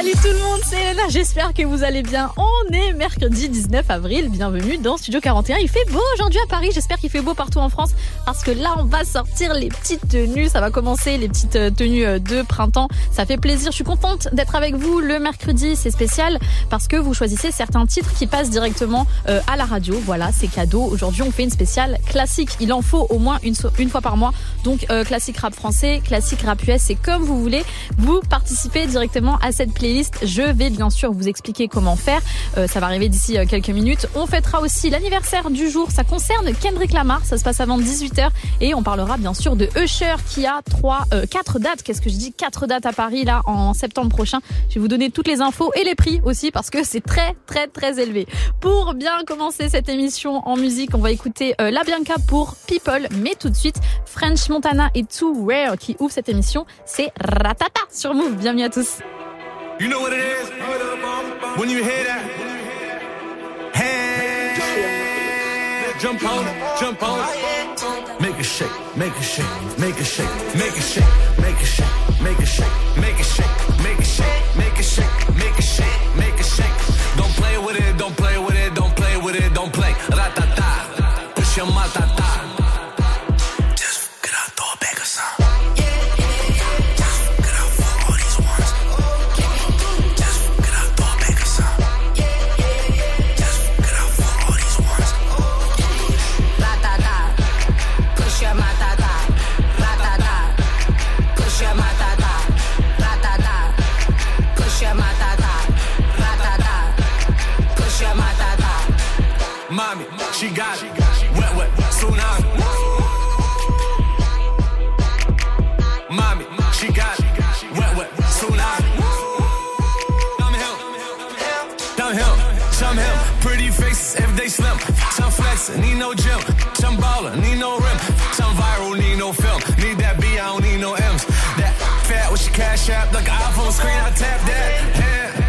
Salut tout le monde, c'est Elena, j'espère que vous allez bien. On est mercredi 19 avril, bienvenue dans Studio 41. Il fait beau aujourd'hui à Paris, j'espère qu'il fait beau partout en France parce que là on va sortir les petites tenues, ça va commencer les petites euh, tenues euh, de printemps. Ça fait plaisir, je suis contente d'être avec vous le mercredi, c'est spécial parce que vous choisissez certains titres qui passent directement euh, à la radio. Voilà, c'est cadeau. Aujourd'hui on fait une spéciale classique, il en faut au moins une, une fois par mois. Donc classique rap français, classique rap US, c'est comme vous voulez. Vous participez directement à cette playlist. Je vais bien sûr vous expliquer comment faire. Euh, ça va arriver d'ici euh, quelques minutes. On fêtera aussi l'anniversaire du jour. Ça concerne Kendrick Lamar. Ça se passe avant 18h et on parlera bien sûr de Usher qui a trois, euh, quatre dates. Qu'est-ce que je dis? Quatre dates à Paris là en septembre prochain. Je vais vous donner toutes les infos et les prix aussi parce que c'est très très très élevé. Pour bien commencer cette émission en musique, on va écouter euh, La Bianca pour People, mais tout de suite French Montana et Too Rare qui ouvrent cette émission. C'est Ratata sur Move. Bienvenue à tous. You know what it is? When you hear that, hey, jump on it, jump on it. Make it shake, make it shake, make it shake, make it shake, make it shake, make it shake, make it shake, make it shake, make it shake, make it shake, make it shake. Don't play with it, don't play with it, don't play with it, don't play. She got it. Wet, wet, tsunami. Mommy, she got it. Wet, wet, tsunami. Downhill, downhill, him. Pretty faces, everyday slim. Some flexing, need no gym. Some ballin', need no rim. Some viral, need no film. Need that B, I don't need no M's. That fat with your cash app, like an iPhone screen, I tap that. Yeah.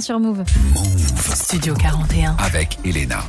Sur Move. Studio 41. Avec Elena.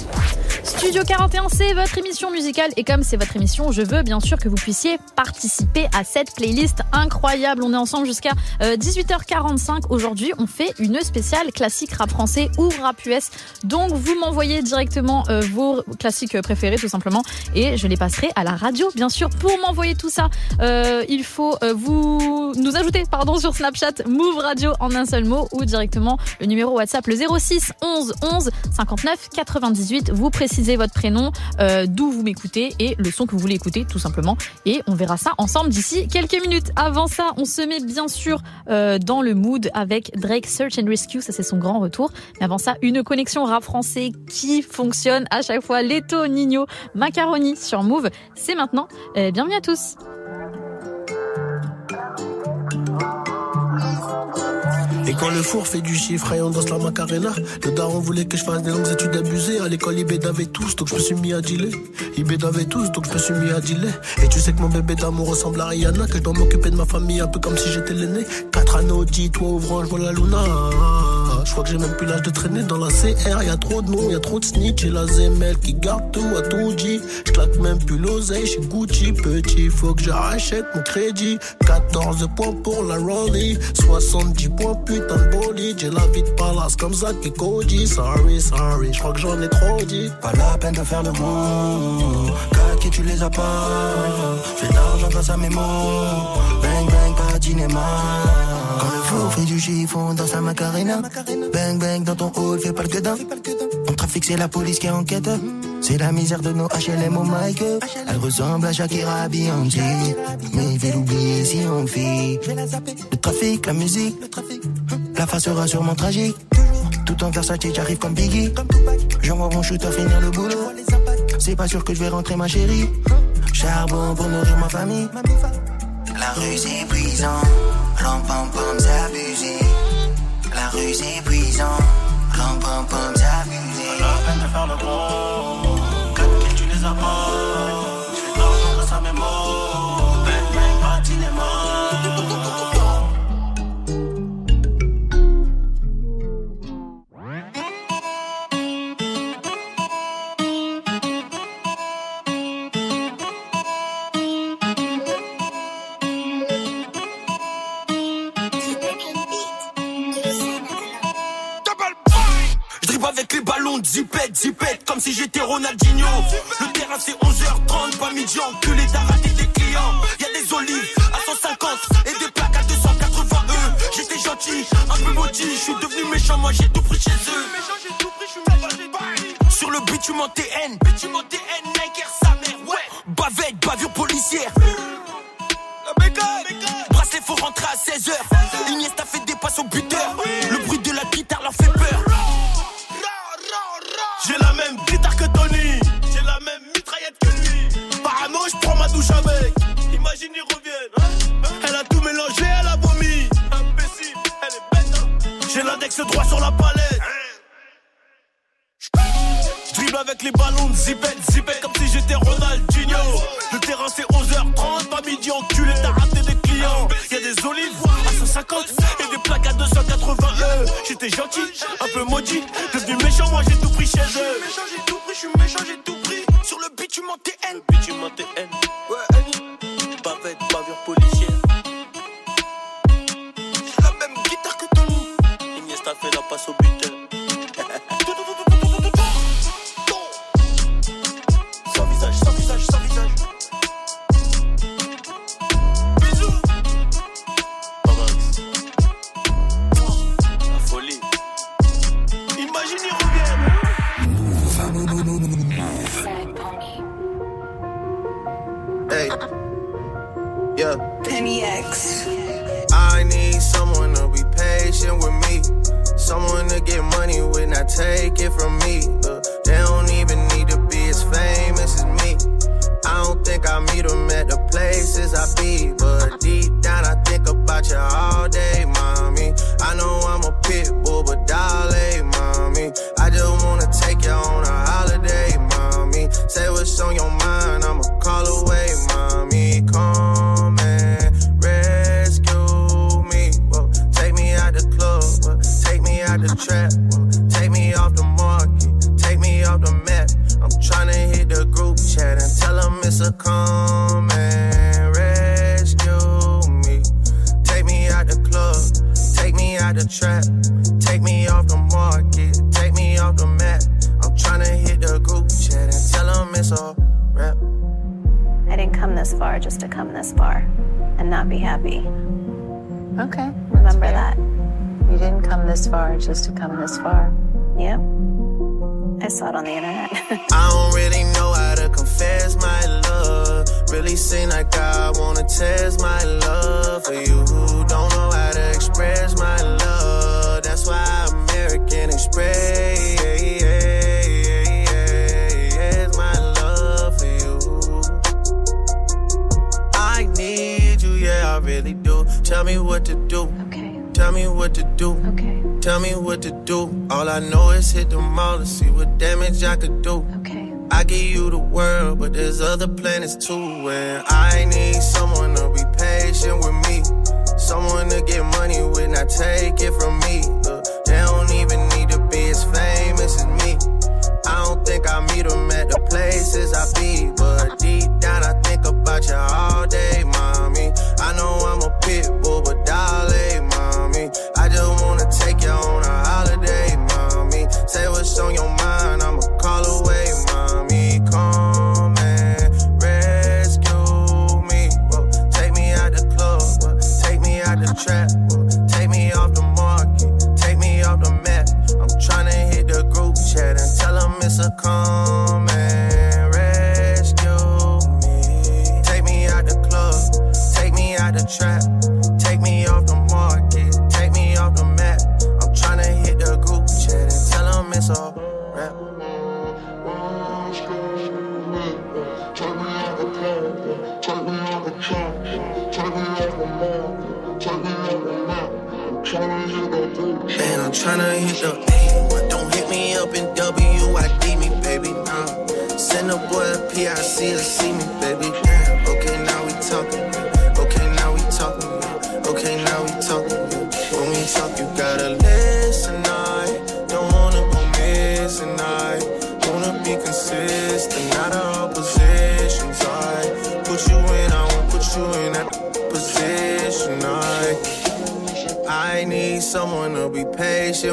Studio 41, c'est votre émission musicale et comme c'est votre émission, je veux bien sûr que vous puissiez participer à cette playlist incroyable. On est ensemble jusqu'à 18h45. Aujourd'hui, on fait une spéciale classique rap français ou rap US. Donc, vous m'envoyez directement euh, vos classiques préférés tout simplement et je les passerai à la radio, bien sûr. Pour m'envoyer tout ça, euh, il faut euh, vous nous ajouter pardon sur Snapchat Move Radio en un seul mot ou directement le numéro WhatsApp le 06 11 11 59 98. Vous précisez votre prénom, euh, d'où vous m'écoutez et le son que vous voulez écouter tout simplement. Et on verra ça ensemble d'ici quelques minutes. Avant ça, on se met bien sûr euh, dans le mood avec Drake Search and Rescue. Ça c'est son grand retour. Mais avant ça, une connexion rap français qui fonctionne à chaque fois. Leto, Nino, Macaroni sur Move. C'est maintenant. Bienvenue à tous. Et quand le four fait du chiffre et on danse la macarena, le daron voulait que je fasse des longues études abusées. À l'école, il bédavait tous, donc je me suis mis à dealer. Il bédavait tous, donc je me suis mis à dealer. Et tu sais que mon bébé d'amour ressemble à Rihanna, que je dois m'occuper de ma famille un peu comme si j'étais l'aîné. Quatre anneaux, dit, toi vois la luna. Je crois que j'ai même plus l'âge de traîner dans la CR. Y a trop de noms, y a trop de snitch. Et la ZML qui garde tout à tout dit. Je même plus l'oseille chez Gucci. Petit, faut que j'achète mon crédit. 14 points pour la Rollie. 70 points, J'ai la vie de palace comme Zach et Cody. Sorry, sorry, je crois que j'en ai trop dit. Pas la peine de faire le mot. Caquet, tu les as pas. J'ai l'argent grâce à mes mots. Bang, bang, Quand le fou fait du chiffon dans sa macarena. Bang, bang, dans ton hall, fais pas le gueudin. En trafic, c'est la police qui enquête. C'est la misère de nos HLM au Mike. Elle ressemble à Shakira Beyoncé. Mais il fait l'oublier si on fait. Le trafic, la musique. La face sera sûrement tragique. Tout en Versace, j'arrive comme Biggie. J'envoie mon shooter finir le boulot. C'est pas sûr que je vais rentrer ma chérie. Charbon pour nourrir ma famille. La rue c'est brisant. Ram pam pam c'est abusé. La rue c'est brisant. Pam c'est abusé. Pas la peine de faire le gros. Quatre tu les as pas. De zipette, zipette, comme si j'étais Ronaldinho. Le terrain c'est 11h30, pas midi, enculé, t'as raté tes clients. Y'a des olives à 150 et des plaques à 280 E. J'étais gentil, un peu maudit, je suis devenu méchant, moi j'ai tout pris chez eux. Sur le bitume TN, bitume TN, Nike sa mère, ouais. Bavette, bavure policière. Bracelet, faut rentrer à 16h. Iniesta fait des passes au buteur. Imagine, ils reviennent. hein. Elle a tout mélangé, elle a vomi. Imbécile, elle est bête. hein. J'ai l'index droit sur la palette. Dribble avec les ballons de zipette, zipette comme si j'étais Ronaldinho. Le terrain c'est 11h30, pas midi, enculé, t'as raté des clients. Y'a des olives à 150 et des plaques à 280 E. J'étais gentil, un peu maudit, devenu méchant, moi j'ai tout pris chez eux. Méchant, j'ai tout pris, je suis méchant, j'ai tout pris. Sur le bitume en TN, bitume en TN. Ouais, take Yep. I saw it on the internet. I don't really know how to confess my love. Really seem like I wanna test my love for you who don't know how to express my love. That's why American Express my love for you. I need you, yeah, I really do. Tell me what to do. okay. Tell me what to do. Okay. Tell me what to do. All I know is hit the mall to see what damage I could do. Okay. I give you the world, but there's other planets too. And I need someone to be patient with me. Someone to get money with, not take it from me. Look, they don't even need to be as famous as me. I don't think I meet them at the places I be. But deep down, I think about you all day, mommy. I know I'm a pit I just wanna take you on a holiday, mommy. Say what's on your mind, I'ma call away, mommy. Come and rescue me. Whoa, take me out the club, whoa, take me out the trap, whoa, take me off the market, take me off the map. I'm tryna hit the group chat and tell them it's a come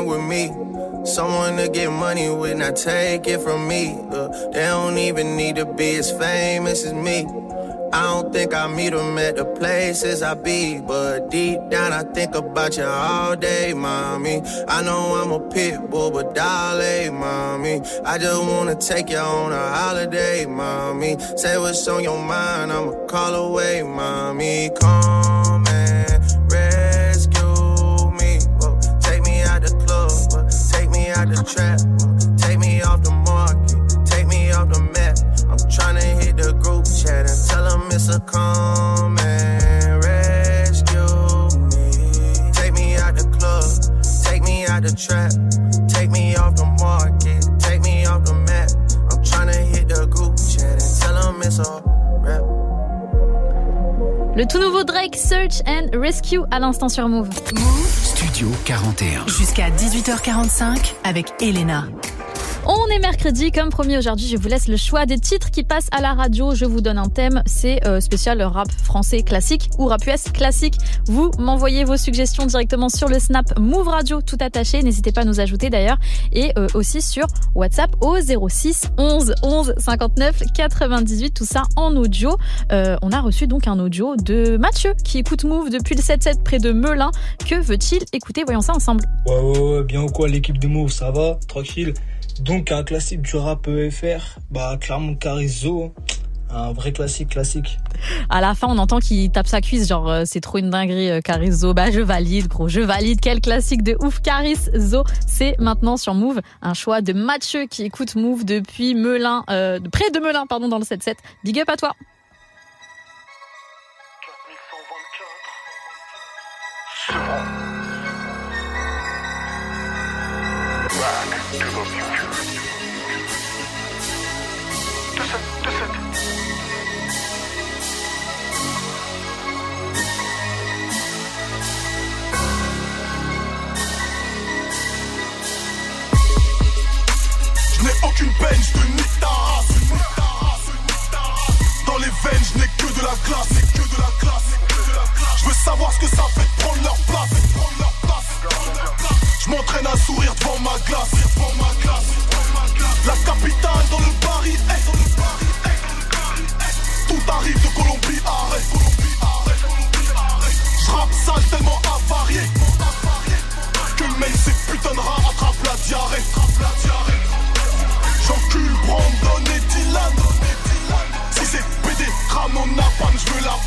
patient with me. Someone to get money with, not take it from me. Uh, they don't even need to be as famous as me. I don't think I meet them at the places I be, but deep down I think about you all day, mommy. I know I'm a pit bull, but dolly, mommy. I just wanna take you on a holiday, mommy. Say what's on your mind, I'ma call away, mommy. Come trap, take me off the market, take me off the map. I'm tryna hit the group chat and tell them it's all rap. Le tout nouveau Drake Search and Rescue à l'instant sur Move. Studio 41. Jusqu'à 18h45 avec Elena. On est mercredi, comme promis aujourd'hui, je vous laisse le choix des titres qui passent à la radio. Je vous donne un thème, c'est euh, spécial rap français classique ou rap US classique. Vous m'envoyez vos suggestions directement sur le Snap Move Radio, tout attaché. N'hésitez pas à nous ajouter d'ailleurs. Et euh, aussi sur WhatsApp au 06 11 11 59 98, tout ça en audio. Euh, on a reçu donc un audio de Mathieu qui écoute Move depuis le 7-7 près de Melun. Que veut-il écouter? Voyons ça ensemble. Ouais, ouais, ouais, bien ou quoi, l'équipe de Move, ça va? Tranquille Donc, un classique du rap EFR, bah, clairement Carizo, un vrai classique, classique. À la fin, on entend qu'il tape sa cuisse, genre euh, c'est trop une dinguerie, euh, Carizo. Bah je valide, gros, je valide. Quel classique de ouf, Carizo. C'est maintenant sur Move, un choix de Mathieu qui écoute Move depuis Melun, euh, près de Melun, pardon, dans le 7-7. Big up à toi. Peine, nique. Dans les veines, je n'ai que de la glace, que de la. Je veux savoir ce que ça fait de prendre leur place. Je m'entraîne à sourire devant ma glace. La capitale dans le Paris est Tout arrive de Colombie, arrête, Colombie. Je rappe sale tellement avarié. Que même ces putains de rats attrapent la diarrhée.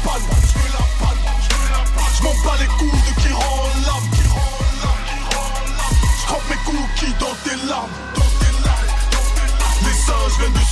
Panne. Je m'en bats les coups de qui rend l'âme. Je trempe mes cookies dans tes larmes. Les singes viennent de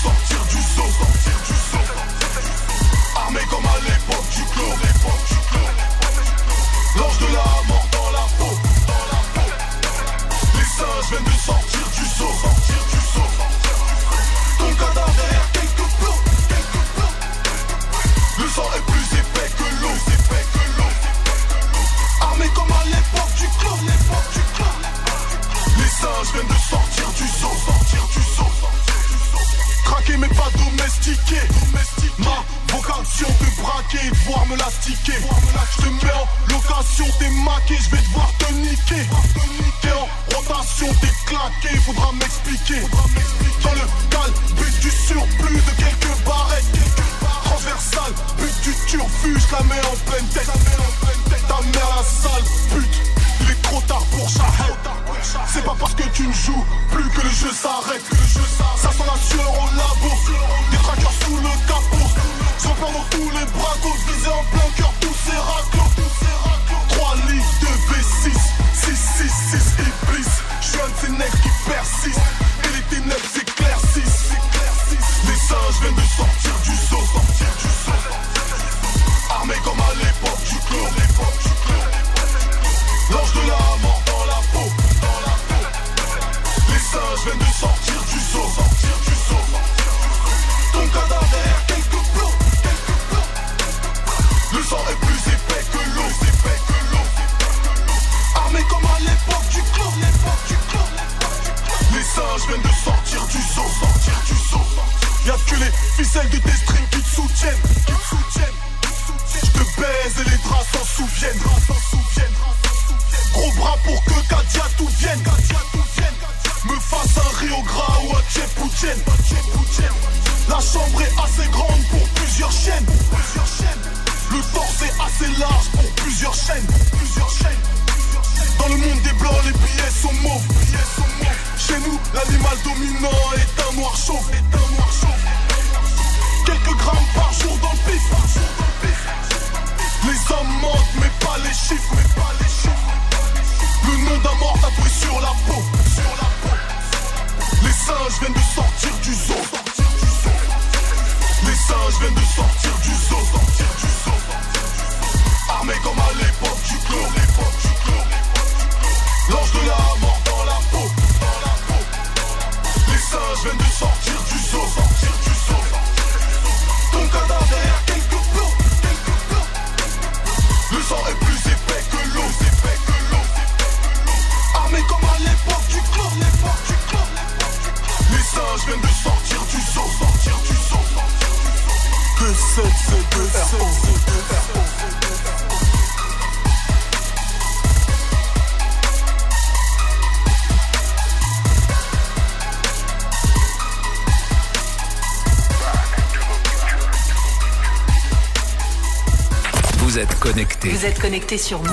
connecté. Vous êtes connecté sur Move.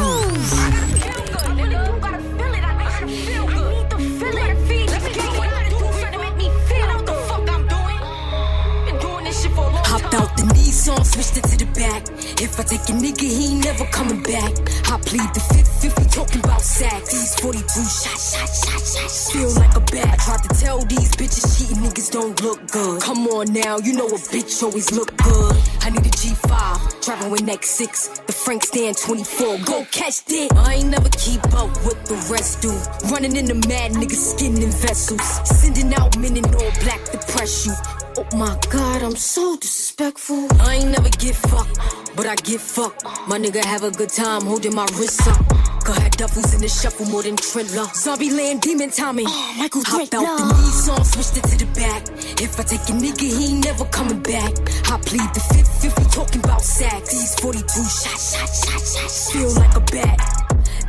Hopped out the Nissan, switched it to the back. If I take a nigga, he ain't never coming back. I plead the fifth if we talking about sacks. These 43 shots, shots, shots, shots. Feel like a bat. I tried to tell these bitches cheating niggas don't look good. Come on now, you know a bitch always look good. I need a G5, driving with next six. The Frank stand 24, go catch that. I ain't never keep up with the rest do. Running into mad niggas, skinning vessels. Sending out men in all black to press you. Oh my god, I'm so disrespectful. I ain't never get fucked, but I get fucked. My nigga have a good time holding my wrist up. Got had duffels in the shuffle more than Triller. Zombie land, demon Tommy. Oh, Michael Hop out the song, switched it to the back. If I take a nigga, he ain't never coming back. I plead the fifth, if we talking about sacks. These 42 shots, shots, shots, shots. Feel like a bat.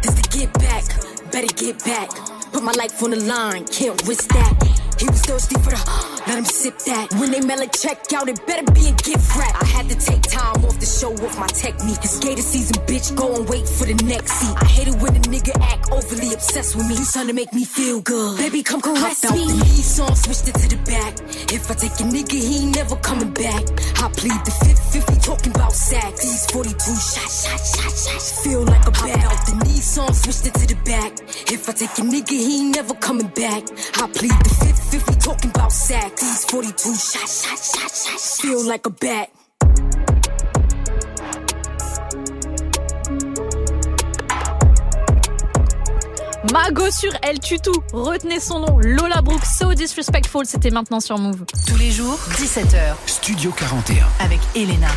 This to get back, better get back. Put my life on the line, can't risk that. He was thirsty for the, let him sip that. When they mail a check out, it better be a gift wrap. I had to take time off to show off my technique. It's gator season, bitch, go and wait for the next seat. I hate it when a nigga act overly obsessed with me. You trying to make me feel good. Baby, come caress Hopped me. Out the knee song, switched it to the back. If I take a nigga, he ain't never coming back. I plead the fifth, fifth, we talking about sacks. These 42 shots, shots, shots, shots. Feel like a bat. out the knee song, switched it to the back. If I take a nigga, he ain't never coming back. I plead the fifth, if we talking about sacks, these 42 shots, shots, shots, shots, feel like a bat. Mago sur Elle tue tout. Retenez son nom, Lola Brooke, So Disrespectful. C'était maintenant sur Move. Tous les jours, 17h. Studio 41. Avec Elena.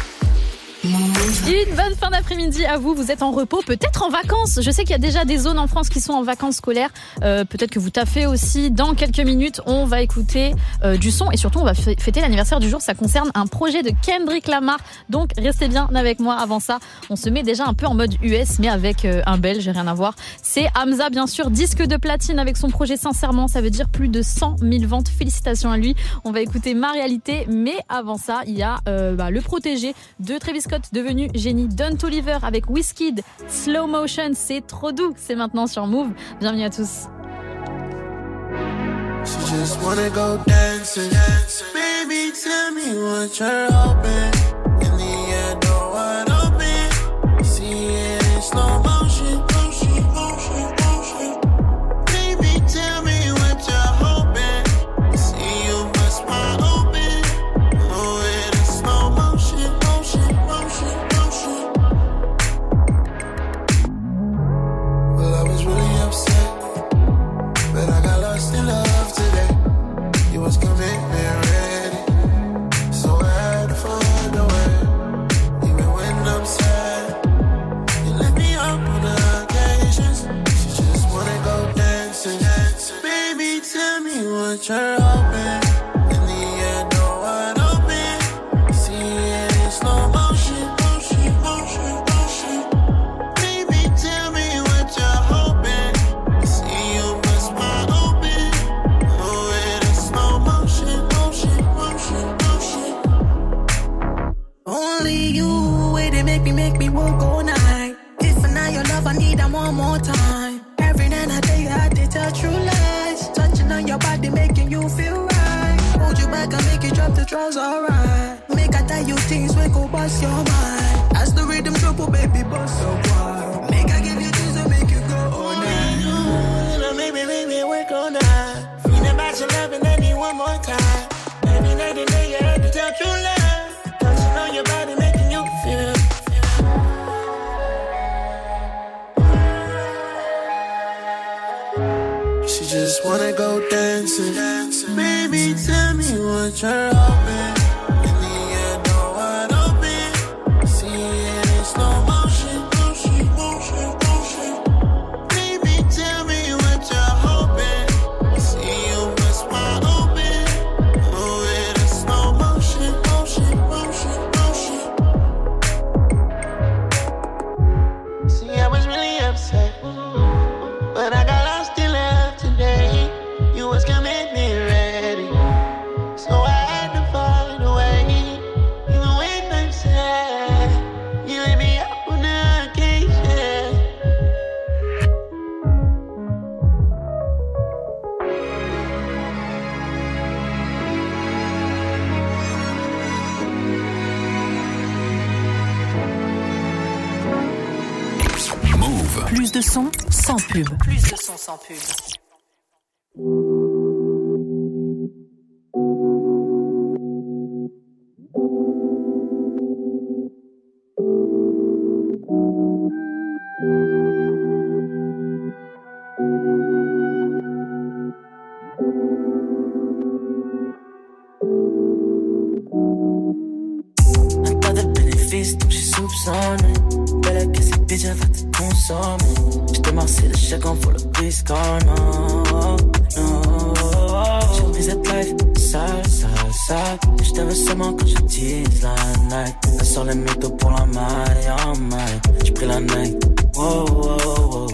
Une bonne fin d'après-midi à vous. Vous êtes en repos, peut-être en vacances. Je sais qu'il y a déjà des zones en France qui sont en vacances scolaires. Euh, peut-être que vous taffez aussi. Dans quelques minutes, on va écouter euh, du son et surtout on va fêter l'anniversaire du jour. Ça concerne un projet de Kendrick Lamar. Donc restez bien avec moi. Avant ça, on se met déjà un peu en mode US, mais avec euh, un Belge, rien à voir. C'est Hamza, bien sûr, disque de platine avec son projet Sincèrement. Ça veut dire plus de 100 000 ventes. Félicitations à lui. On va écouter ma réalité, mais avant ça, il y a bah, le protégé de Travis Scott devenu génie. Don Oliver avec Whiskey, Slow Motion, c'est trop doux. C'est maintenant sur Move. Bienvenue à tous. Wanna go dancing. Baby, tell me what you're Plus sans pub. J'ai pris cette life? Sale, sale, sale. Et j't'avais seulement quand je tease la night. Elle sort les métaux pour la maille, oh my. J'ai pris la night, wow, wow, wow.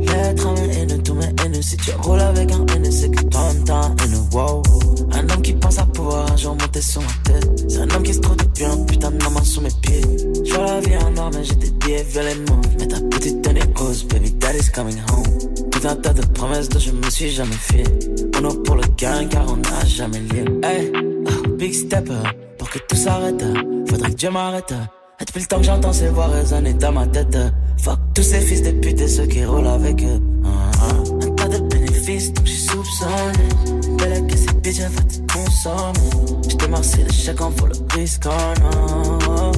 Lettre à mes haineux, tous mes haineux. Si tu roules avec un haineux, c'est que toi t'as un haineux, wow. Un homme qui pense à pouvoir jour monter sur ma tête. C'est un homme qui se trouve depuis un putain de main sous mes pieds. Je vois la vie en or, mais j'ai des billets violemment. Mais ta petite tenue rose, baby, coming home. Tout un tas de promesses dont je me suis jamais fié. On a pour le gain car on n'a jamais lié. Hey, oh, big stepper, pour que tout s'arrête, faudrait que Dieu m'arrête. Et depuis le temps que j'entends ces voix résonner dans ma tête. Fuck tous ces fils de pute et ceux qui roulent avec eux. Ah, ah. Un tas de bénéfices, donc j'suis soupçonné. Belle que cette bitch, elle va te consommer. J't'ai marcé de en faut le risque, oh non, non.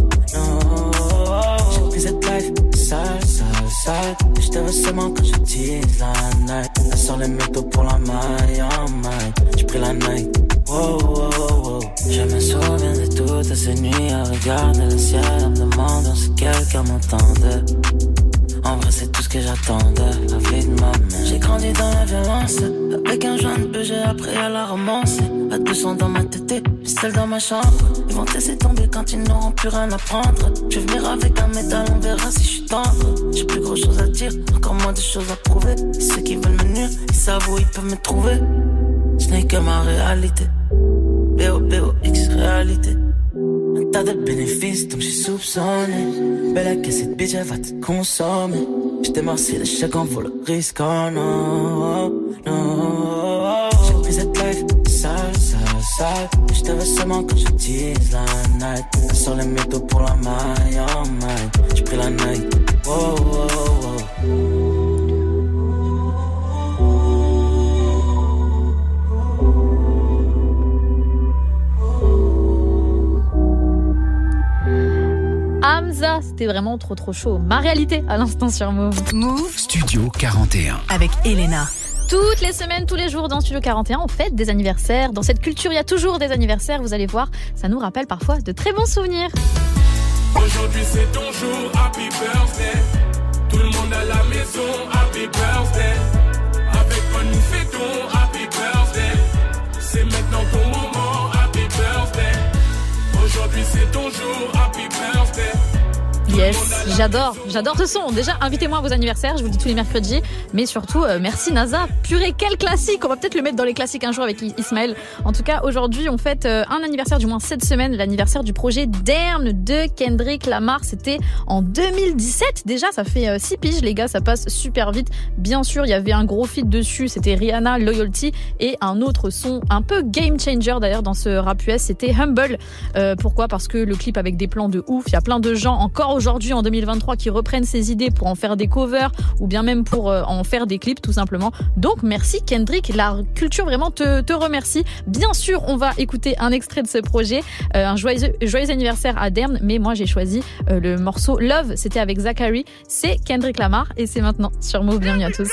J'ai pris cette life sale, sale, sale. Et j't'avais seulement quand je tease la night. Elle sort les métaux pour la maille, oh my. J'ai pris la night, wow, wow, wow. Je me souviens de toutes ces nuits à regarder le ciel, en me demandant si quelqu'un m'entendait. En vrai, c'est tout ce que j'attendais, la vie de ma mère. J'ai grandi dans la violence, avec un jeune peu, j'ai appris à la romance. À 200 dans ma tête, seul dans ma chambre. Ils vont laisser tomber quand ils n'auront plus rien à prendre. Je vais venir avec un métal, on verra si je suis tendre. J'ai plus grand chose à dire, encore moins de choses à prouver. Ceux qui veulent me nuire, ils savent où ils peuvent me trouver. Ce n'est que ma réalité. B-O-B-O-X réalité. Tas de bénéfices, donc j'ai soupçonné. Belle que cette bitch, elle va te consommer. J't'ai marcé de chèque en vaut le risque, oh non, non. J'ai pris cette life sale, sale, sale. Et j't'avais seulement quand je tease la night. Sort les métaux pour la maille, oh my. J'ai pris la night, wow, wow, wow. Hamza, c'était vraiment trop trop chaud. Ma réalité à l'instant sur Move. Move Studio 41. avec Elena. Toutes les semaines, tous les jours dans Studio 41, on fête des anniversaires. Dans cette culture, il y a toujours des anniversaires. Vous allez voir, ça nous rappelle parfois de très bons souvenirs. Aujourd'hui c'est ton jour, happy birthday. Tout le monde à la maison, happy birthday. Yes, j'adore, j'adore ce son. Déjà, invitez-moi à vos anniversaires, je vous dis tous les mercredis. Mais surtout, euh, merci NASA. Purée, quel classique On va peut-être le mettre dans les classiques un jour avec Ismaël. En tout cas, aujourd'hui, on fête euh, un anniversaire, du moins cette semaine, l'anniversaire du projet Dern de Kendrick Lamar. C'était en 2017. Déjà, ça fait 6 piges, les gars, ça passe super vite. Bien sûr, il y avait un gros feat dessus, c'était Rihanna, Loyalty, et un autre son un peu game changer d'ailleurs dans ce rap US, c'était Humble. Euh, pourquoi? Parce que le clip avec des plans de ouf, il y a plein de gens encore aujourd'hui en 2023 qui reprennent ces idées pour en faire des covers ou bien même pour euh, en faire des clips tout simplement. Donc merci Kendrick, la culture vraiment te, remercie. Bien sûr, on va écouter un extrait de ce projet, euh, un joyeux, anniversaire à Dern, mais moi j'ai choisi euh, le morceau Love, c'était avec Zachary, c'est Kendrick Lamar et c'est maintenant sur Move. Bienvenue à tous.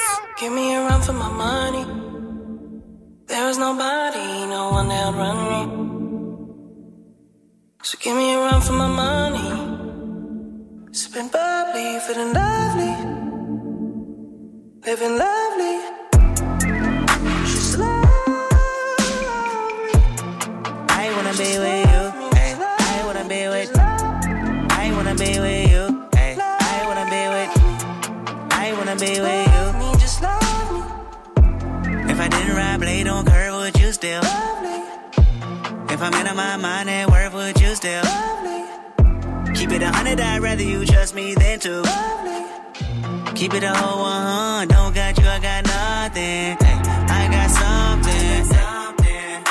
Sipping bubbly, feeling lovely. Living lovely. She's I wanna be with you. Ay, I wanna be with. I wanna be with you. Ay, I wanna be with. I wanna be with you. me, just love me. If I didn't ride blade on curve, would you still? Love me. If I'm in my mind at work, would you still? Keep it a hundred, I'd rather you trust me than to. Keep it a whole one, don't got you, I got nothing. Hey, I got something. something.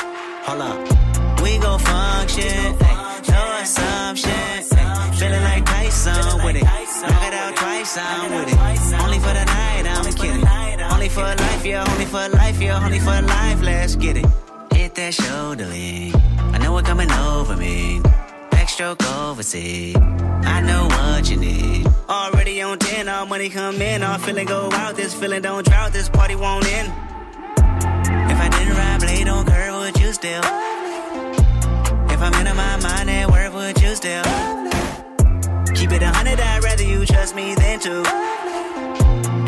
Hold up, we gon' function. Ay, no assumption. Ay, Feeling like Tyson with it. Knock it out twice, I'm with it. Only for the night, I'm kidding. Only for life, yeah, only for life, yeah, only for life, let's get it. Hit that shoulder lean. I know it coming over me. Backstroke overseas. I know what you need. Already on 10, all money come in. All feeling go out. This feeling don't drought. This party won't end. If I didn't ride blade on curve, would you still? If I'm in my mind at work, would you still? Keep it a hundred, I'd rather you trust me than to.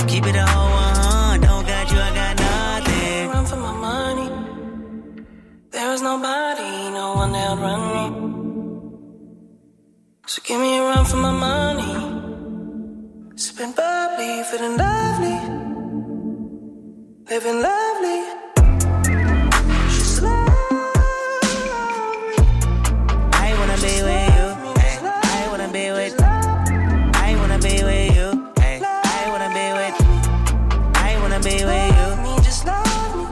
Keep it a whole one, don't got you, I got nothing. Run for my money. There is nobody, no one that run me. So give me a run for my money. Sipping bubbly, feeling lovely. Living lovely. She's love. I wanna be with you. Ay, I wanna be with. I wanna be with you. I wanna be with. I wanna be with you.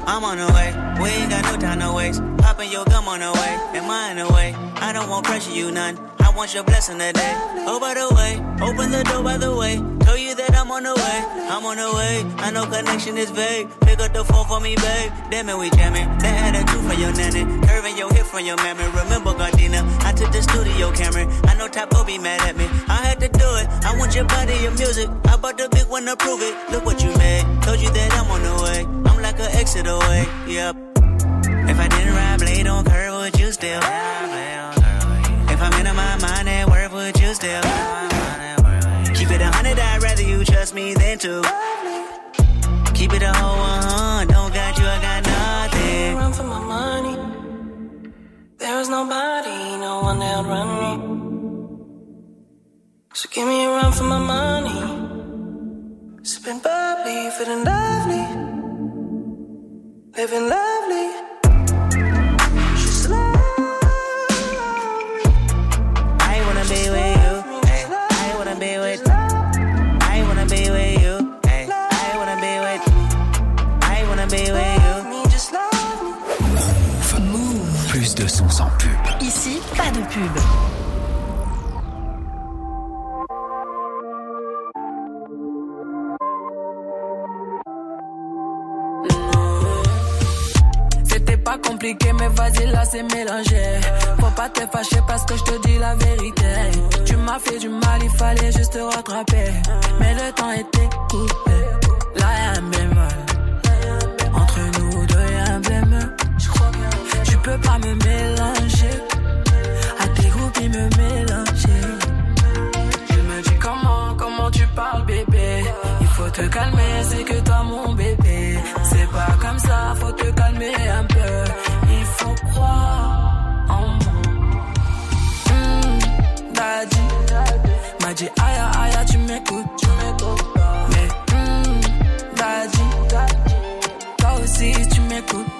I'm on the way. We ain't got no time to waste. Popping your gum on the way. Am I in the way? I don't want pressure, you none. I want your blessing today. Oh, by the way, open the door by the way. Tell you that I'm on the way. I'm on the way. I know connection is vague. Pick up the phone for me, babe. Damn it, we jamming. That attitude for your nanny. Curving your hip from your mammy. Remember, Gardena, I took the studio camera. I know will be mad at me. I had to do it. I want your body, your music. I bought the big one to prove it. Look what you made. Told you that I'm on the way. I'm like an exit away. Yep. If I didn't ride blade on curve, would you still? If still? Keep it a hundred, I'd rather you trust me than to. Keep it a whole one, don't got you, I got nothing. Run for my money. There is nobody, no one that run me. So give me a run for my money. Sipping bubbly, feeling lovely. Living lovely. C'est mélangé. Faut pas te fâcher parce que je te dis la vérité. Tu m'as fait du mal, il fallait juste te rattraper. Mais le temps était coupé. Là y'a un bémol. Entre nous deux y'a un bémol. Tu peux pas me mélanger. À tes groupes, me mélanger. Je me dis comment, comment tu parles, bébé. Il faut te calmer, c'est que toi, mon bébé. C'est pas comme ça, faut te calmer dit aïe aïe, tu m'écoutes, tu. Mais daddy, toi aussi tu m'écoutes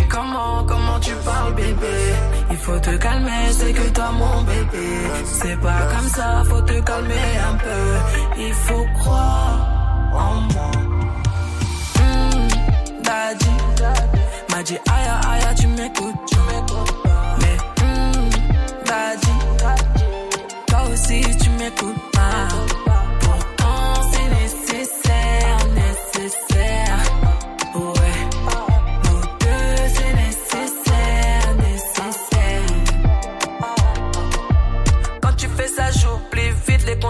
Comment, comment tu parles bébé. Il faut te calmer, c'est que toi mon bébé. C'est pas comme ça, faut te calmer un peu. Il faut croire en moi. Hmm, Daddy. M'a dit aïe aïe tu m'écoutes. Mais hmm, Daddy. Toi aussi tu m'écoutes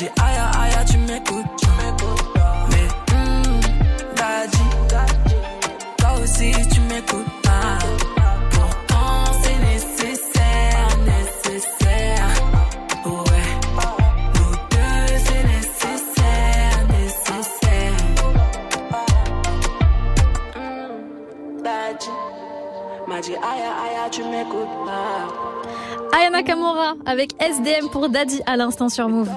Dit aïe aïe tu m'écoutes Mais hmm, Daddy Toi aussi tu m'écoutes pas Pourtant c'est nécessaire, nécessaire Ouais nous c'est nécessaire, nécessaire. Hmm, Daddy, m'a dit aïe aïe aïe, tu m'écoutes pas. Aya Nakamura avec SDM pour Daddy à l'instant sur Move.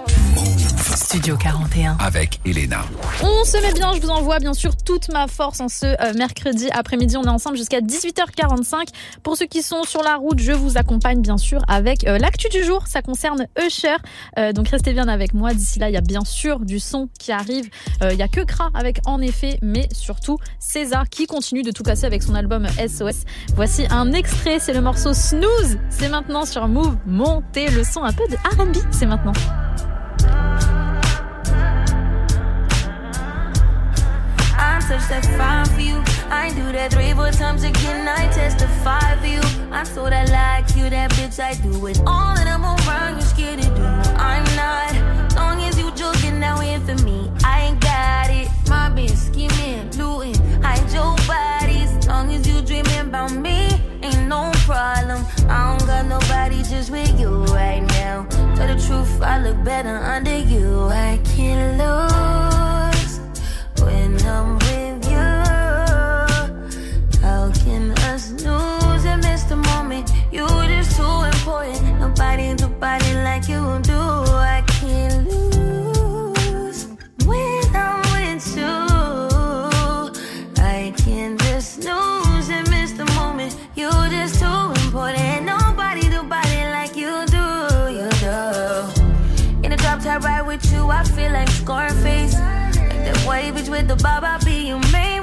Studio 41. Avec Elena. On se met bien, je vous envoie bien sûr toute ma force en ce euh, mercredi après-midi. On est ensemble jusqu'à 18h45. Pour ceux qui sont sur la route, je vous accompagne bien sûr avec euh, l'actu du jour. Ça concerne Usher. Euh, donc restez bien avec moi. D'ici là, il y a bien sûr du son qui arrive. Il y a que Kra avec En effet, mais surtout César qui continue de tout casser avec son album SOS. Voici un extrait, c'est le morceau Snooze. C'est maintenant sur Move. Montez le son un peu de R&B. C'est maintenant. Touch that fine for you. I do that three, four times again. I testify for you. I'm so that like you, that bitch. I do it all, and I'm around. You scared to do? I'm not. Long as you joking, now in for me. I ain't got it. My bitch scheming, looting, hide your bodies. Long as you dreaming about me, ain't no problem. I don't got nobody just with you right now. Tell the truth, I look better under you. I can't lose when I'm Nobody do body like you do. I can't lose when I'm with you. I can't just snooze and miss the moment. You're just too important. Nobody do body like you do. You do. In the drop top ride with you, I feel like Scarface. Like that white bitch with the bob, I'll be your main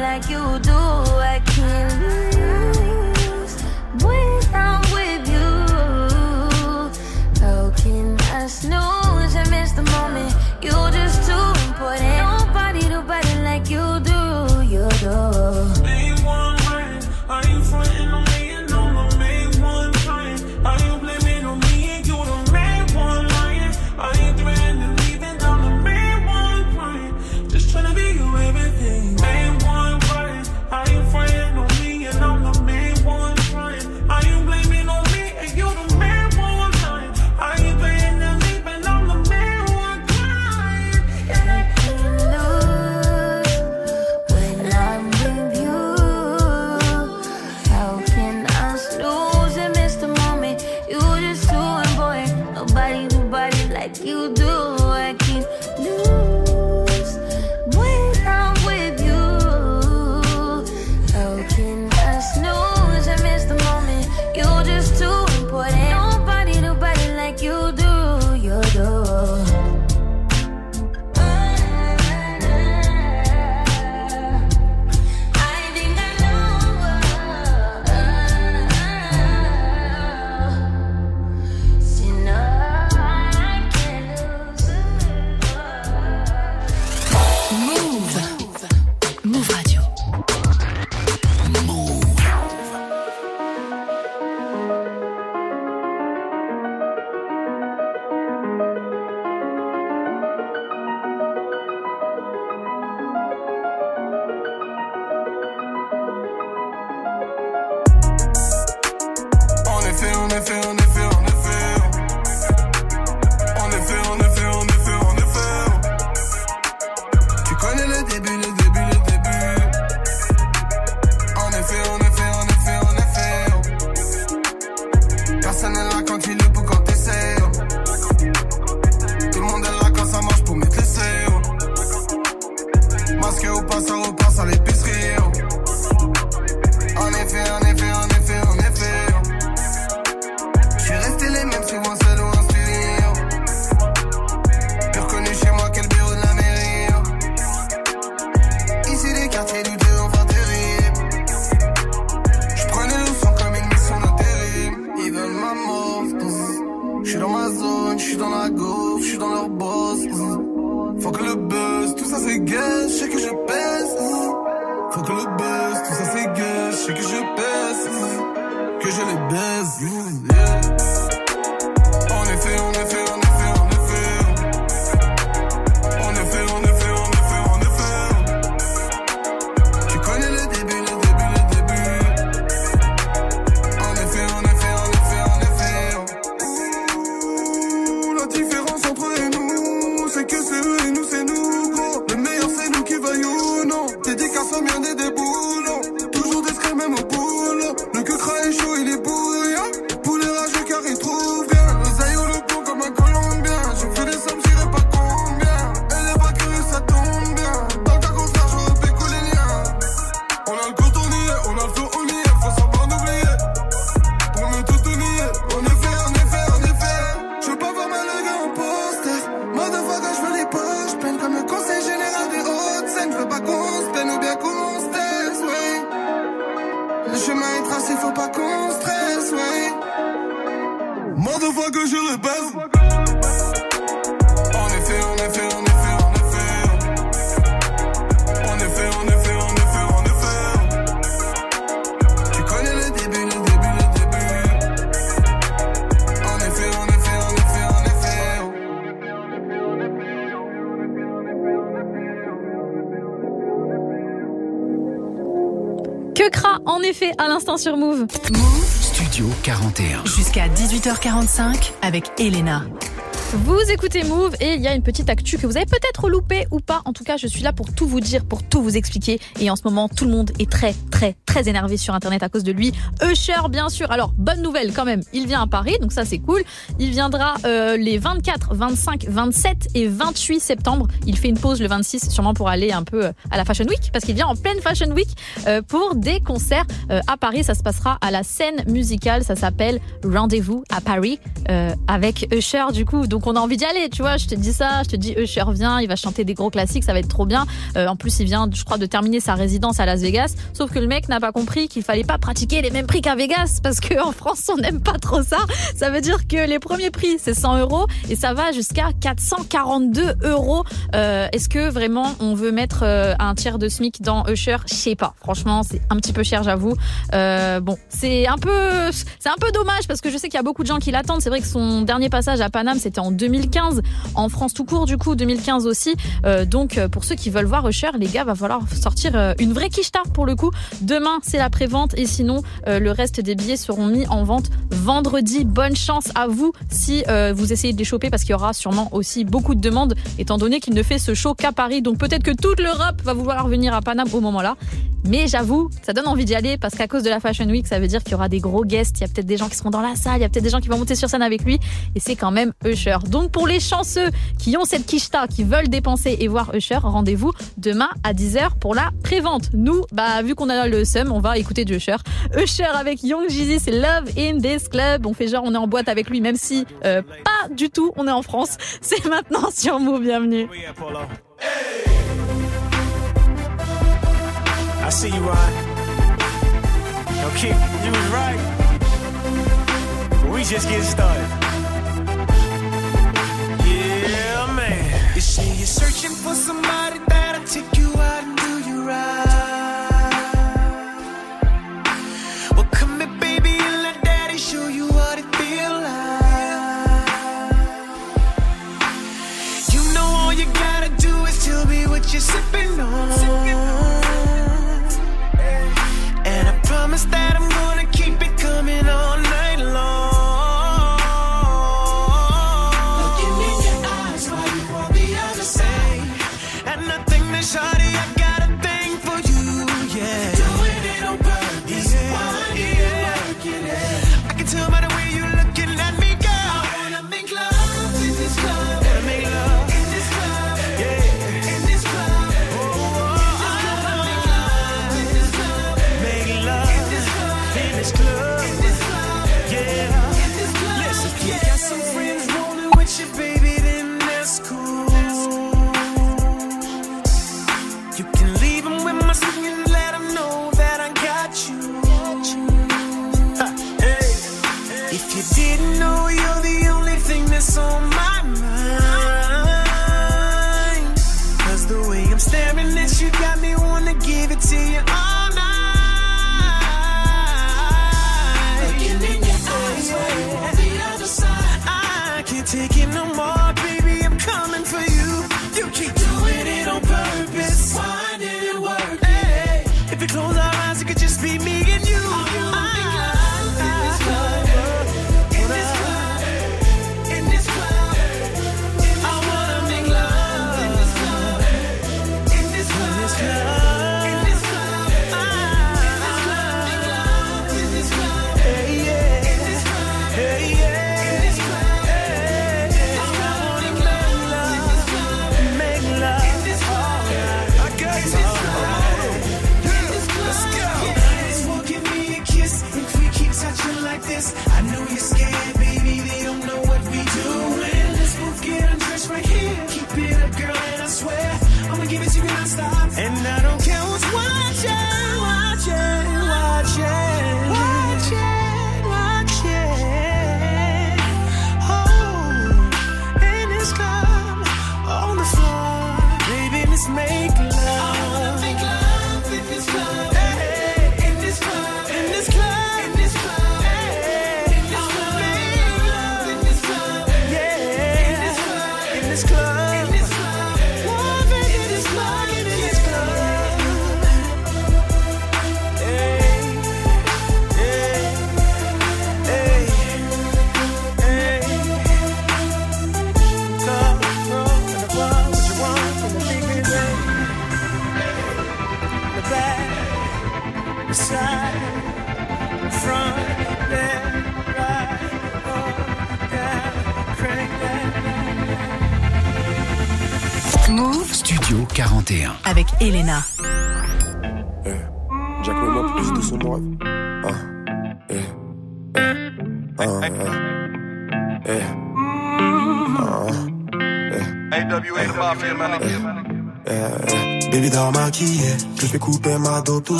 like you do. I can't lose when I'm with you. How can I snooze and miss the moment? You just sur Move. Studio 41. Jusqu'à 18h45 avec Elena. Vous écoutez Move et il y a une petite actu que vous avez peut-être loupé ou pas. En tout cas, je suis là pour tout vous dire, pour tout vous expliquer. Et en ce moment, tout le monde est très, très, très énervé sur Internet à cause de lui. Usher, bien sûr. Alors, bonne nouvelle quand même. Il vient à Paris, donc ça c'est cool. Il viendra euh, les 24, 25, 27 et 28 septembre. Il fait une pause le 26, sûrement pour aller un peu euh, à la Fashion Week, parce qu'il vient en pleine Fashion Week euh, pour des concerts à Paris. Ça se passera à la scène musicale. Ça s'appelle Rendez-vous à Paris avec Usher, du coup. On a envie d'y aller, tu vois. Je te dis ça, je te dis Usher vient, il va chanter des gros classiques, ça va être trop bien. Euh, en plus, il vient, je crois, de terminer sa résidence à Las Vegas. Sauf que le mec n'a pas compris qu'il fallait pas pratiquer les mêmes prix qu'à Vegas, parce qu'en France, on n'aime pas trop ça. Ça veut dire que les premiers prix, c'est 100 euros et ça va jusqu'à 442 euros. Euh, Est-ce que vraiment on veut mettre euh, un tiers de SMIC dans Usher Je sais pas. Franchement, c'est un petit peu cher, j'avoue. Bon, c'est un peu, c'est un peu dommage parce que je sais qu'il y a beaucoup de gens qui l'attendent. C'est vrai que son dernier passage à Paname, c'était en 2015. En France tout court, du coup, 2015 aussi. Euh, donc, euh, pour ceux qui veulent voir Usher, les gars, va falloir sortir euh, une vraie quicheta pour le coup. Demain, c'est la prévente et sinon, le reste des billets seront mis en vente vendredi. Bonne chance à vous si vous essayez de les choper parce qu'il y aura sûrement aussi beaucoup de demandes étant donné qu'il ne fait ce show qu'à Paris. Donc, peut-être que toute l'Europe va vouloir venir à Paname au moment-là. Mais j'avoue, ça donne envie d'y aller parce qu'à cause de la Fashion Week, ça veut dire qu'il y aura des gros guests. Il y a peut-être des gens qui seront dans la salle, il y a peut-être des gens qui vont monter sur scène avec lui. Et c'est quand même Usher. Donc pour les chanceux qui ont cette quicheta, qui veulent dépenser et voir Usher, rendez-vous demain à 10h pour la prévente. Nous, bah vu qu'on a le seum, on va écouter du Usher. Usher avec Young Jeezy, c'est Love in this club. On fait genre on est en boîte avec lui, même si euh, pas du tout, on est en France. C'est maintenant sur Move, bienvenue. I. say you're searching for somebody that'll take you out and do you right. Well, come here, baby, and let daddy show you what it feel like. You know all you gotta do is tell me what you're sipping on. And I promise that I'm gonna keep it coming all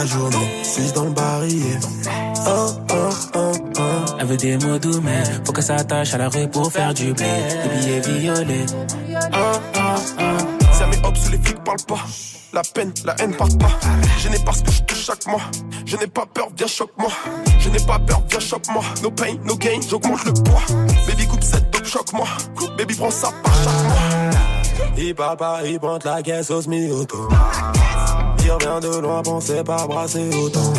la journée. Suis dans le barillet. Oh, oh, oh, oh. Elle veut des mots doux, mais faut que ça attache à la rue pour faire du blé. Des billets violets. Oh, oh, oh. Ça met hop sous les flics parle pas. La peine, la haine part pas. Je n'ai pas ce que je touche chaque mois. Je n'ai pas peur, viens choque-moi. Je n'ai pas peur, viens choque-moi. No pain, no gain, j'augmente le poids. Baby coupe cette dope, choque-moi. Baby prends ça par chaque mois. Pas, il pointe la caisse au semi-auto. Revient de loin, pensez pas brasser autant.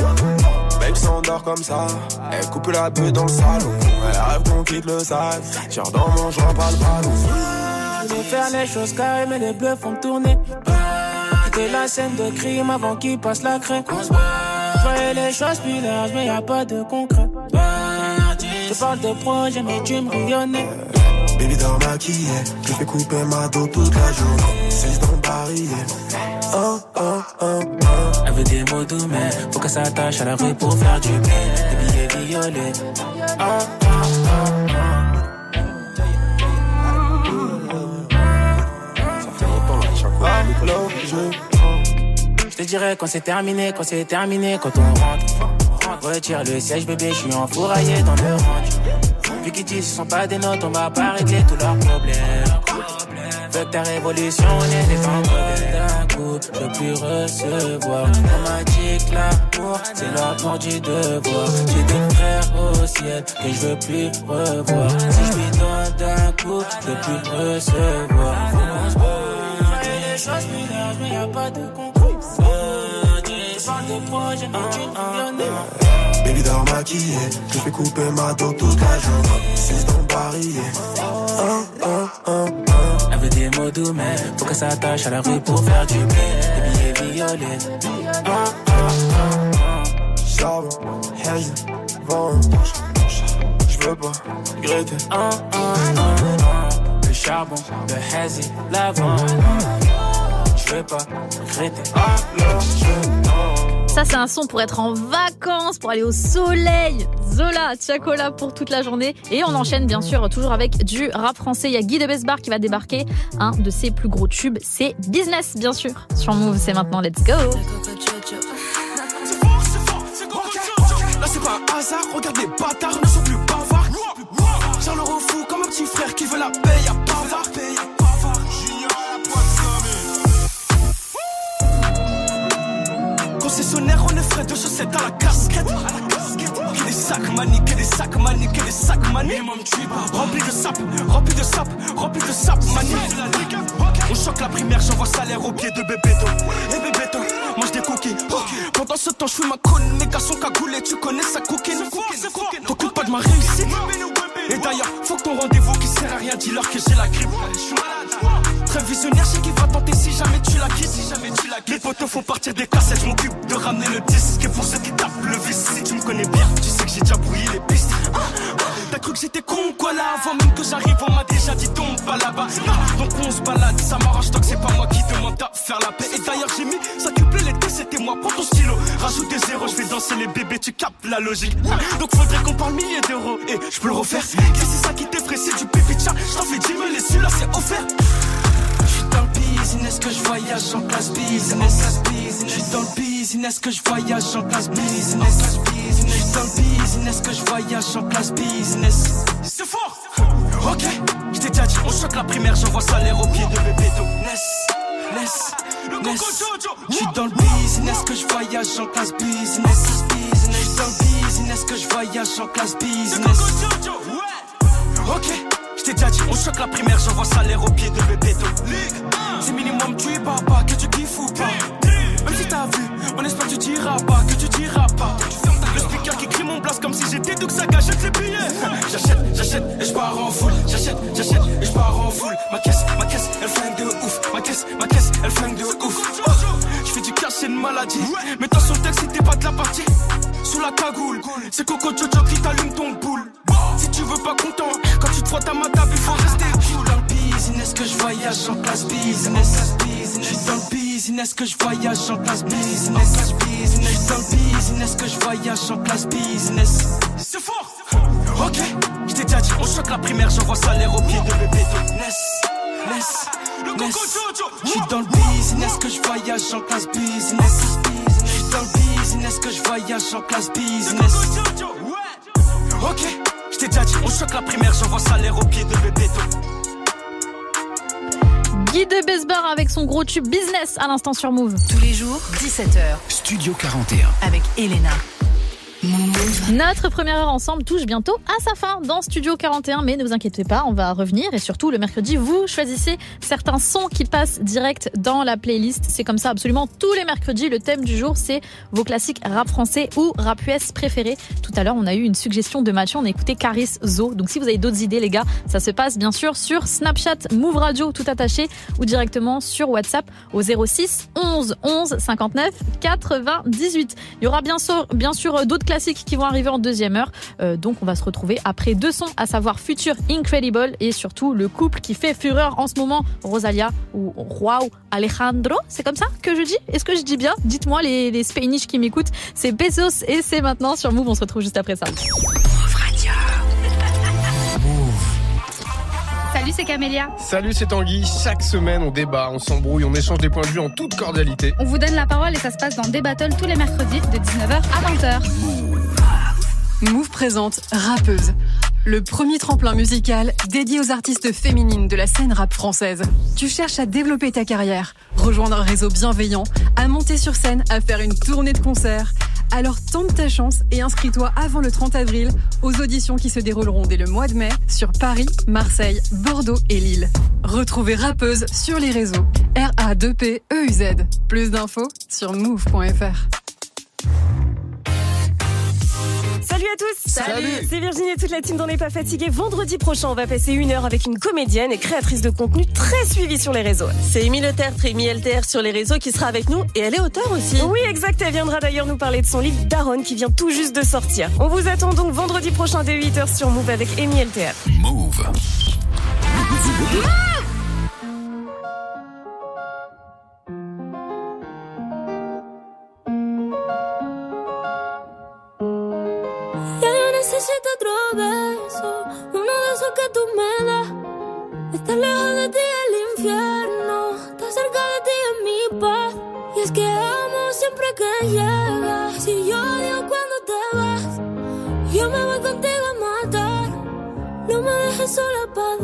Babe s'endort comme ça, elle coupe la bulle dans le salon. Elle rêve qu'on quitte le sale, tire dans mon joint, pas le ballon. Je veux faire les choses carrées, mais les bleus font tourner. Quitter la scène de crime avant qu'il passe la craie. Je les choses plus larges, mais y a pas de concret. Je parle de projet, mais tu me rayonnais. Baby dans maquillé, je fais couper ma dos toute la journée. Suis dans le barillet. Oh, faut que ça attache à la rue pour faire du blé. Des billets violets. Oh, oh, oh, Je te dirais quand c'est terminé, quand c'est terminé, quand on rentre. Retire le siège, bébé, je suis enfouraillé dans le range. Vu qu'ils disent ce sont pas des notes, on va pas régler tous leurs problèmes. Que ta révolution, on est des je veux plus recevoir. On m'a dit que l'amour, c'est l'amour du devoir. J'ai des frères au ciel que je veux plus revoir. Si je lui donne d'un coup, je veux plus recevoir. Faut qu'on les choses larges, mais y a pas de concours. Je parle de projet, mais tu connais. Baby dans maquillé, je fais couper ma dos toute la journée. Suis dans le des mots doux, mais faut que ça attache à la rue pour faire du blé. Des billets violets. Je veux pas regretter. Le charbon, le hazy, l'avant. Je veux pas regretter. Alors, je Ça, c'est un son pour être en vacances, pour aller au soleil. Zola, Tiakola pour toute la journée. Et on enchaîne, bien sûr, toujours avec du rap français. Il y a Guy de Besbar qui va débarquer. Un de ses plus gros tubes, c'est Business, bien sûr. Sur Move, c'est maintenant Let's Go. Là c'est pas un hasard, regarde les bâtards ne sont plus bavards. J'en fou comme un petit frère qui veut la paix, chaussettes à la casquette. Que des sacs mani, que des sacs mani, que des sacs mani. Rempli de sap, rempli de sap, rempli de sap mani. On choque la primaire, j'envoie salaire au pied de Bébéto. Et Bébéto, mange des cookies. Pendant ce temps, je fais ma conne, mes gars sont cagoulés, tu connais sa coquine. T'occupe pas de ma réussite. Et d'ailleurs, faut que ton rendez-vous qui sert à rien, dis-leur que j'ai la grippe. Très visionnaire, je sais va tenter si jamais tu la quittes. Si jamais tu la. Les potos font partir des cassettes, je m'occupe de ramener le disque. Et pour ceux qui tapent le vice, si tu me connais bien, tu sais que j'ai déjà brouillé les pistes. Ah, ah, T'as cru que j'étais con quoi là? Avant même que j'arrive, on m'a déjà dit tombe pas là-bas. Ah, Donc on se balade, ça m'arrange tant que c'est pas moi qui demande à faire la paix. Et d'ailleurs, j'ai mis ça couplait l'été, c'était moi. Prends ton stylo, rajoute des zéros, je vais danser les bébés, tu captes la logique. Donc faudrait qu'on parle milliers d'euros. Et je peux le refaire. Si c'est ça qui t'effraie, c'est du pipi chat. Je t'en fais 10 000 et celui-là c'est offert. Business que je voyage en classe business. J'suis dans le business que je voyage en classe business. J'suis dans le business que je voyage en classe business. C'est fort! Ok, j't'ai déjà dit, on choque la primaire, j'envoie salaire au pied de Bébéto. Ness, Ness, Ness. J'suis dans le business que je voyage en classe business. J'suis dans le business que je voyage en classe business. Ok, j't'ai déjà dit, on choque la primaire, j'envoie salaire au pied de Bébéto. C'est minimum, tu es papa, que tu kiffes ou pas. Même si t'as vu, on espère que tu diras pas, que tu diras pas. Le speaker qui crie mon blast comme si j'étais Saga, jette les billets. J'achète, j'achète et je pars en foule. J'achète, j'achète et je pars en foule. Ma caisse, ma caisse, elle flingue de ouf. Ma caisse, ma caisse, elle flingue de ouf. Oh, Je fais du cash, c'est une maladie. Mais dans son texte, si t'es pas de la partie. Sous la cagoule, c'est Coco Jojo qui t'allume ton boule. Si tu veux pas content, quand tu te frottes à ma que je voyage en classe business. Je suis dans le business, que je voyage en classe business. Je suis dans le business, que je voyage en classe business. C'est fort! Ok, je t'ai déjà dit, on choque la primaire, j'envoie salaire au pied de bébé de Ness. Ness, Ness. Je suis dans le business, que je voyage en classe business. Je suis dans le business, que je voyage en classe business. Ok, je t'ai déjà dit, on choque la primaire, j'envoie salaire au pied de bébé de Guy de Besbar avec son gros tube business à l'instant sur Move. Tous les jours, 17h. Studio 41. Avec Elena. Notre première heure ensemble touche bientôt à sa fin dans Studio 41, mais ne vous inquiétez pas, on va revenir et surtout le mercredi, vous choisissez certains sons qui passent direct dans la playlist. C'est comme ça absolument tous les mercredis. Le thème du jour, c'est vos classiques rap français ou rap US préférés. Tout à l'heure, on a eu une suggestion de Mathieu, on a écouté Caris Zo. Donc si vous avez d'autres idées, les gars, ça se passe bien sûr sur Snapchat, Move Radio, tout attaché, ou directement sur WhatsApp au 06 11 11 59 98. Il y aura bien sûr, bien sûr d'autres classiques qui vont arriver en deuxième heure. Euh, donc on va se retrouver après deux sons, à savoir Future Incredible et surtout le couple qui fait fureur en ce moment, Rosalia ou Juan Alejandro. C'est comme ça que je dis? Est-ce que je dis bien? Dites-moi les, les Spanish qui m'écoutent. C'est Bezos et c'est maintenant sur Move. On se retrouve juste après ça. Salut, c'est Camélia. Salut, c'est Tanguy. Chaque semaine, on débat, on s'embrouille, on échange des points de vue en toute cordialité. On vous donne la parole et ça se passe dans des battles tous les mercredis de 19h à 20h. Move présente Rappeuse, le premier tremplin musical dédié aux artistes féminines de la scène rap française. Tu cherches à développer ta carrière, rejoindre un réseau bienveillant, à monter sur scène, à faire une tournée de concerts. Alors tente ta chance et inscris-toi avant le 30 avril aux auditions qui se dérouleront dès le mois de mai sur Paris, Marseille, Bordeaux et Lille. Retrouvez Rappeuse sur les réseaux R-A-2-P-E-U-Z. Plus d'infos sur move.fr. Salut à tous Salut. C'est Virginie et toute la team d'On n'est pas fatigué. Vendredi prochain, on va passer une heure avec une comédienne et créatrice de contenu très suivie sur les réseaux. C'est Amy Le Tertre, Amy LTR sur les réseaux qui sera avec nous et elle est auteure aussi. Oui, exact. Elle viendra d'ailleurs nous parler de son livre Daron qui vient tout juste de sortir. On vous attend donc vendredi prochain dès 8h sur Move avec Amy LTR. Move. Ya necesito otro beso, uno de esos que tú me das. Estar lejos de ti el infierno, estar cerca de ti es mi paz. Y es que amo siempre que llegas, y yo odio cuando te vas. Yo me voy contigo a matar, no me dejes sola, ¿pa'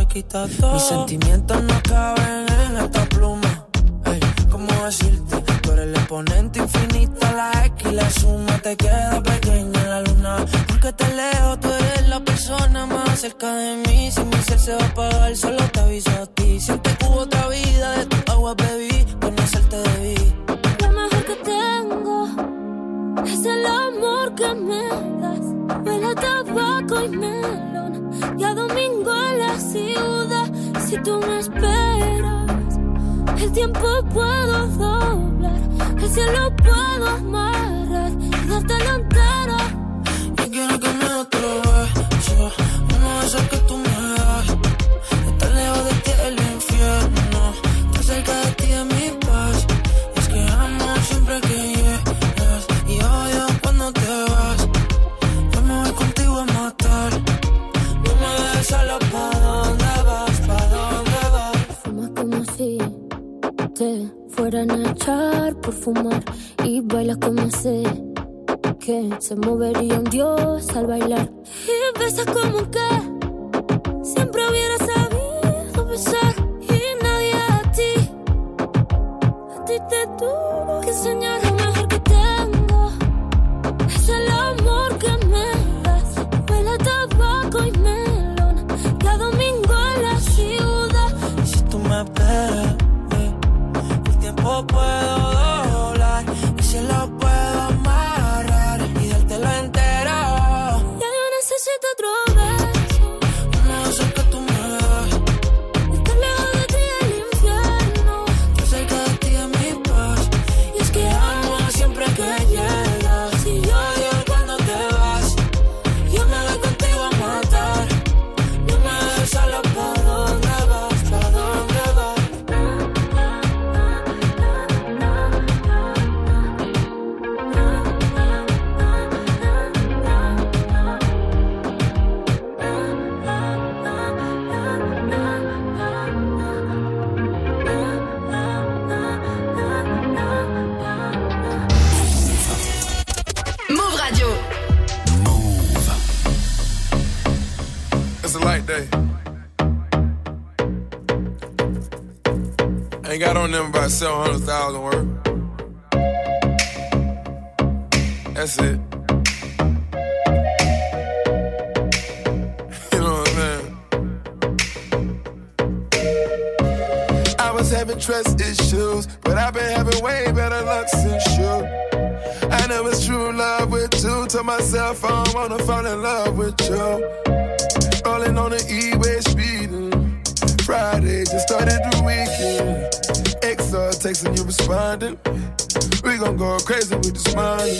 quita todo. Mis sentimientos no caben en esta pluma. Ey, ¿cómo decirte? Tú eres el exponente infinito, la X y la suma te queda pequeña la luna. Porque te leo, tú eres la persona más cerca de mí. Si mi ser se va a apagar, solo tú me esperas, el tiempo puedo doblar. El cielo puedo amarrar se movería about 700,000 worth. That's it. You know what I'm saying? I was having trust issues, but I've been having way better luck since you. I know it's true love with you. Told myself I don't wanna fall in love with you. Rolling on the E-way speeding. Friday just started the weekend. Responding. We gon' go crazy with this money.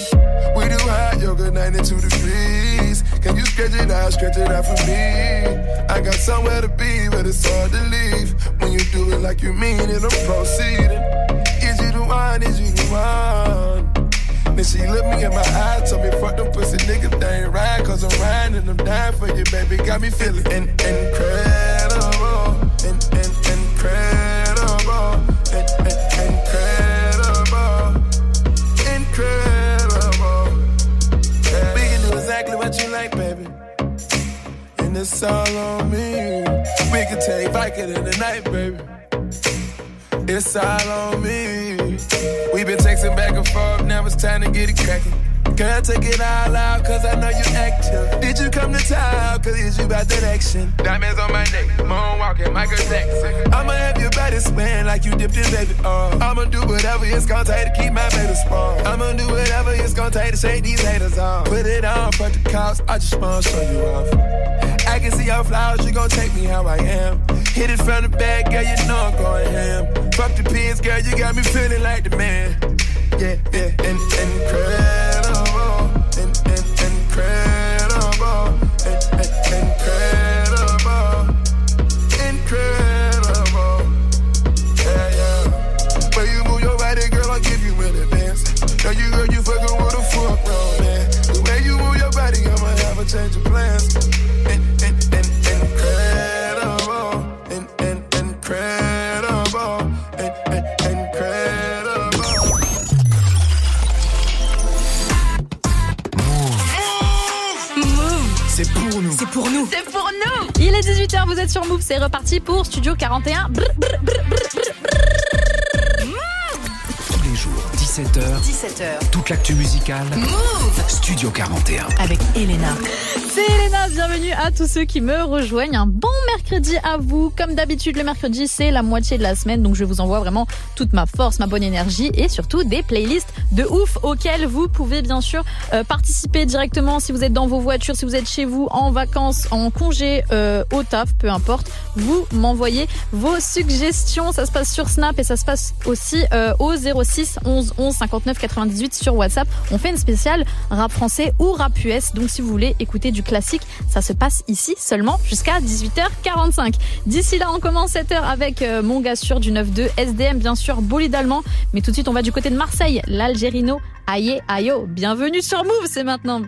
We do hot yoga 92 degrees. Can you stretch it out, stretch it out for me? I got somewhere to be, but it's hard to leave. When you do it like you mean it, I'm proceeding. Is you the one? Is you the one? Then she looked me in my eyes, told me fuck them pussy niggas, they ain't right, cause I'm riding and I'm dying for you, baby. Got me feeling in- incredible, in- in- incredible, it's all on me. We can take Viking in the night, baby. It's all on me. we been texting back and forth, now it's time to get it cracking. Girl, take it all out, cause I know you active. Did you come to town, cause is you about that action? Diamonds on my neck, moonwalking, Michael Jackson. I'ma have your body spin like you dipped in baby oil. I'ma do whatever it's gonna take to keep my baby spawn. I'ma do whatever it's gonna take to shake these haters off. Put it on for the cops, I just wanna show you off. I can see your flowers, you gon' take me how I am. Hit it from the back, girl, you know I'm going ham. Fuck the pins, girl, you got me feeling like the man. Yeah, yeah, in, incredible, in, in, incredible, pour nous. C'est pour nous C'est pour nous Il est 18h, vous êtes sur Move, c'est reparti pour Studio 41. Brr, brr, brr, 17h. 17h. Toute l'actu musicale. Move Studio 41. Avec Elena. C'est Elena, bienvenue à tous ceux qui me rejoignent. Un bon mercredi à vous. Comme d'habitude, le mercredi, c'est la moitié de la semaine, donc je vous envoie vraiment toute ma force, ma bonne énergie et surtout des playlists de ouf auxquelles vous pouvez bien sûr euh, participer directement si vous êtes dans vos voitures, si vous êtes chez vous, en vacances, en congé, euh, au taf, peu importe. Vous m'envoyez vos suggestions. Ça se passe sur Snap et ça se passe aussi euh, au 06 11 11 59 98 sur WhatsApp. On fait une spéciale rap français ou rap US. Donc si vous voulez écouter du classique, ça se passe ici seulement jusqu'à 18h45. D'ici là, on commence cette heure avec euh, mon gars sûr du 9-2, SDM bien sûr, bolide allemand. Mais tout de suite, on va du côté de Marseille, l'Algérino. Aïe, aïe, bienvenue sur Move, c'est maintenant.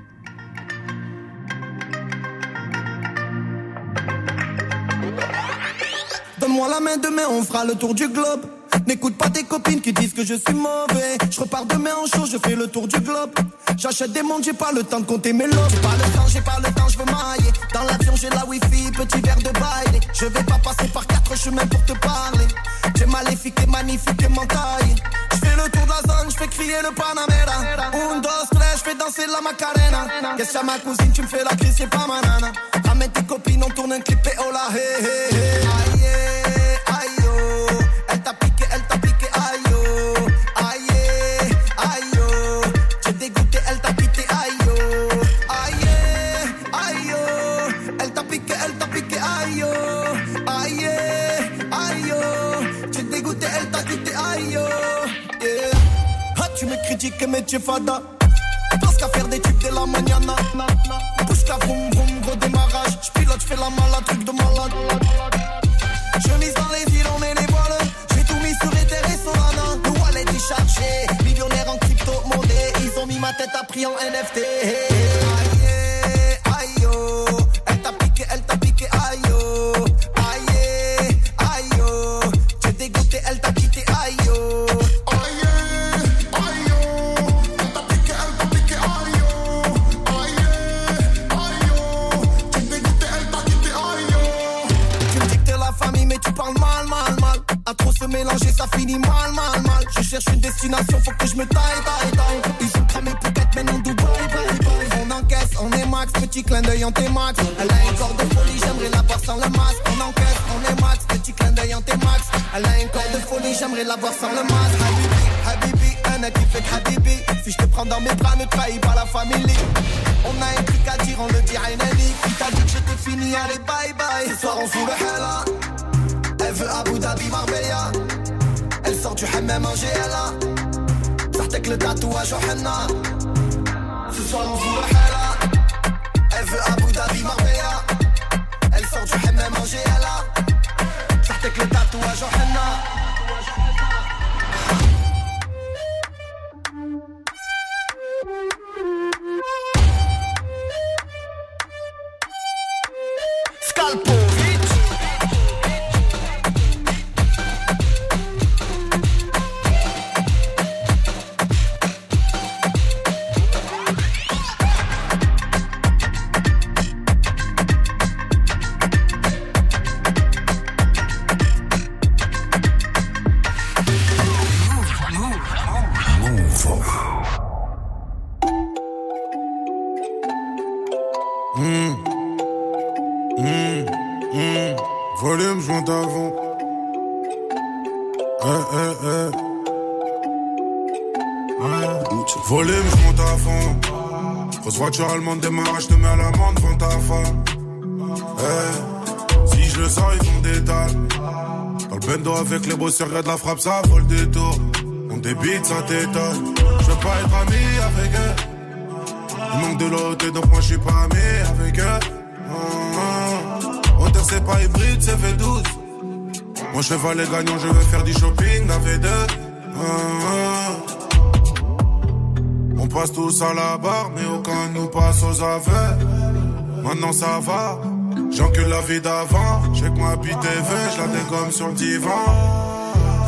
Donne-moi la main demain, on fera le tour du globe. N'écoute pas tes copines qui disent que je suis mauvais. Je repars demain en show, je fais le tour du globe. J'achète des montres, j'ai pas le temps de compter mes lots. J'ai pas le temps, j'ai pas le temps, je veux mailler. Dans l'avion, j'ai la wifi, petit verre de baile. Je vais pas passer par quatre chemins pour te parler. J'ai maléfique et magnifique et mentaille. Je fais le tour de la zone, je fais crier le Panamera. Un, dos, tres, je fais danser la Macarena. Qu'est-ce que ma cousine, tu me fais la crise, c'est pas ma nana. Ramène tes copines, on tourne un clip et oh la hey hey hey. Aïe, es fada. Parce qu'à faire des tubes de la mañana. Pousse la vroom vroom, gros démarrage. J'pilote, j'fais la malade, truc de malade. Je mise dans les villes, on est les voiles. J'ai tout mis sur Ether et Solana. Le wallet est chargé. Millionnaire en crypto-monnaie. Ils ont mis ma tête à prix en NFT. On fout le hella. Elle veut Abu Dhabi, Marbella. Elle sort du hammam en GLA. Sartek le tatouage au henna. voiture allemande démarre, je te mets à l'amende, vends ta femme. Eh, si je le sens, ils font des dalles. Dans le bendo avec les beaux regarde de la frappe, ça vole des tours. On débite, ça t'étonne. Je veux pas être ami avec eux. Il manque de l'autre, donc moi je suis pas ami avec eux. Hauteur, c'est pas hybride, c'est V12. Mon cheval est gagnant, je veux faire du shopping, av 2 passe tous à la barre, mais aucun nous passe aux aveux. Maintenant ça va, j'encule la vie d'avant. J'ai que ma TV, je la dégomme sur le divan.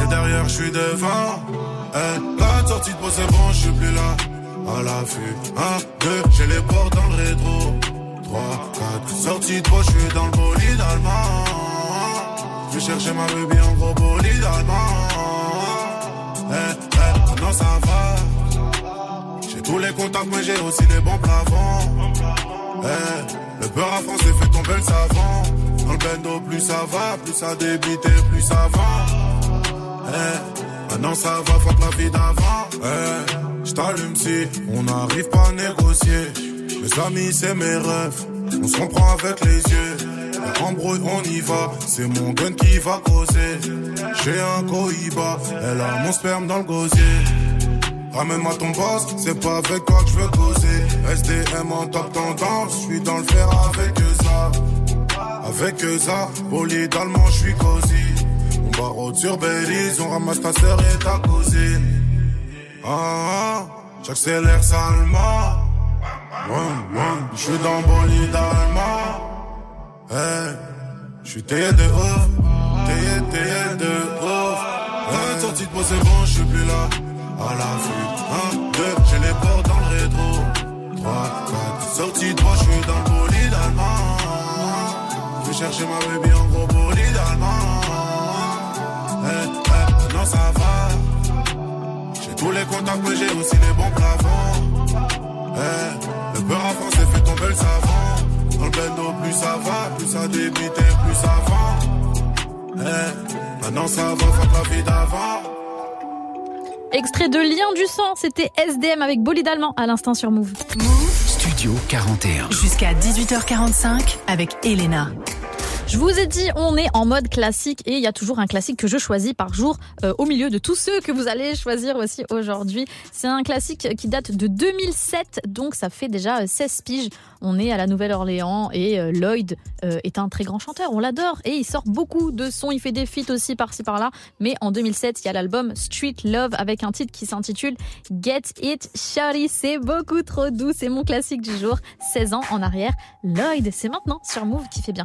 Et derrière, je suis devant. Eh, la sortie de c'est bon, je suis plus là. À l'affût, 1, 2, j'ai les portes dans le rétro. 3, 4, sortie de je suis dans le bolide allemand. Je chercher ma baby en gros bolide allemand. Eh, eh, maintenant ça va. Tous les contacts, mais j'ai aussi les bons plafonds. Eh, le beurre à France fait tomber le savant. Dans le bendo, plus ça va, plus ça débite et plus ça va. Eh, maintenant ça va, fuck la vie d'avant. Eh, j't'allume si on n'arrive pas à négocier. Mes amis, c'est mes rêves. On se comprend avec les yeux. Embrouille, on y va. C'est mon gun qui va causer. J'ai un cohiba. Elle a mon sperme dans le gosier. Ramène-moi ton boss, c'est pas avec toi que je veux causer. SDM en top tendance, je suis dans le fer avec ça. Avec ça, bolide allemand, je suis cosy. On barreau sur Belize, on ramasse ta sœur et ta cousine. Ah, ah j'accélère salement. Je suis dans bolide allemand. Hey, je suis taillé de ouf, taillé, taillé de ouf. Hey, sortie de c'est bon, je suis plus là à la 1, 2, j'ai les portes dans le rétro. 3, 4, sorti moi, je suis dans le bolide allemand. Je vais chercher ma baby en gros bolide allemand. Eh, eh, non, ça va. J'ai tous les contacts, mais j'ai aussi les bons plafonds. Eh, le beurre à français fait tomber le savon. Dans le bendo, plus ça va, plus ça débite et plus ça va. Eh, maintenant ça va, faut la vie d'avant. Extrait de Lien du sang, c'était SDM avec Bolide Allemand à l'instant sur Move. Move Studio 41. Jusqu'à 18h45 avec Elena. Je vous ai dit, on est en mode classique et il y a toujours un classique que je choisis par jour euh, au milieu de tous ceux que vous allez choisir aussi aujourd'hui. C'est un classique qui date de 2007, donc ça fait déjà 16 euh, piges. On est à la Nouvelle-Orléans et euh, Lloyd est un très grand chanteur, on l'adore et il sort beaucoup de sons, il fait des feats aussi par-ci par-là. Mais en 2007, il y a l'album Street Love avec un titre qui s'intitule Get It Shawty. C'est beaucoup trop doux, c'est mon classique du jour. 16 ans en arrière, Lloyd, c'est maintenant sur Move qui fait bien.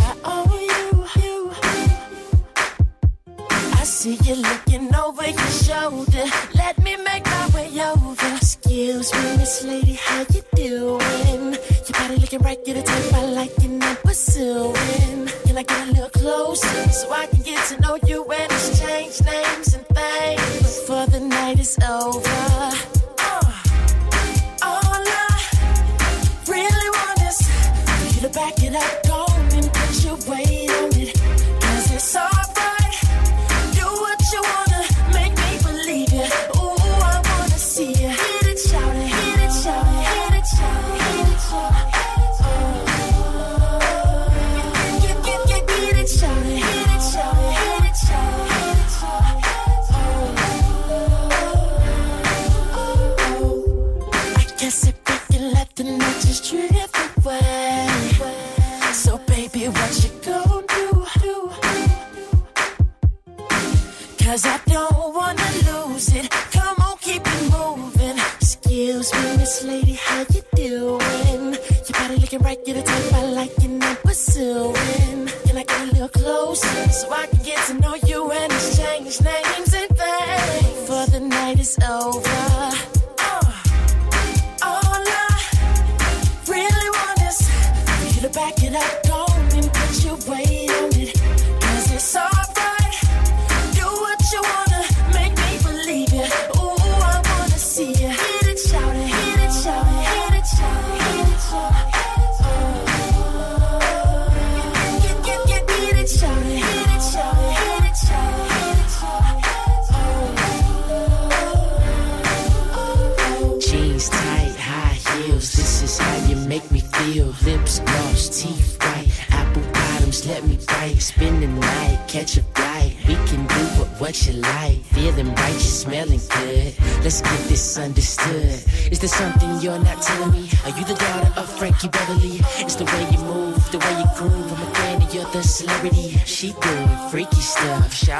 see you looking over your shoulder. Let me make my way over. Excuse me, Miss Lady, how you doing? Your body looking right, you're the type I like and I'm pursuing. Can I get a little closer so I can get to know you and exchange names and things before the night is over?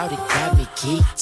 crowded, got me geeked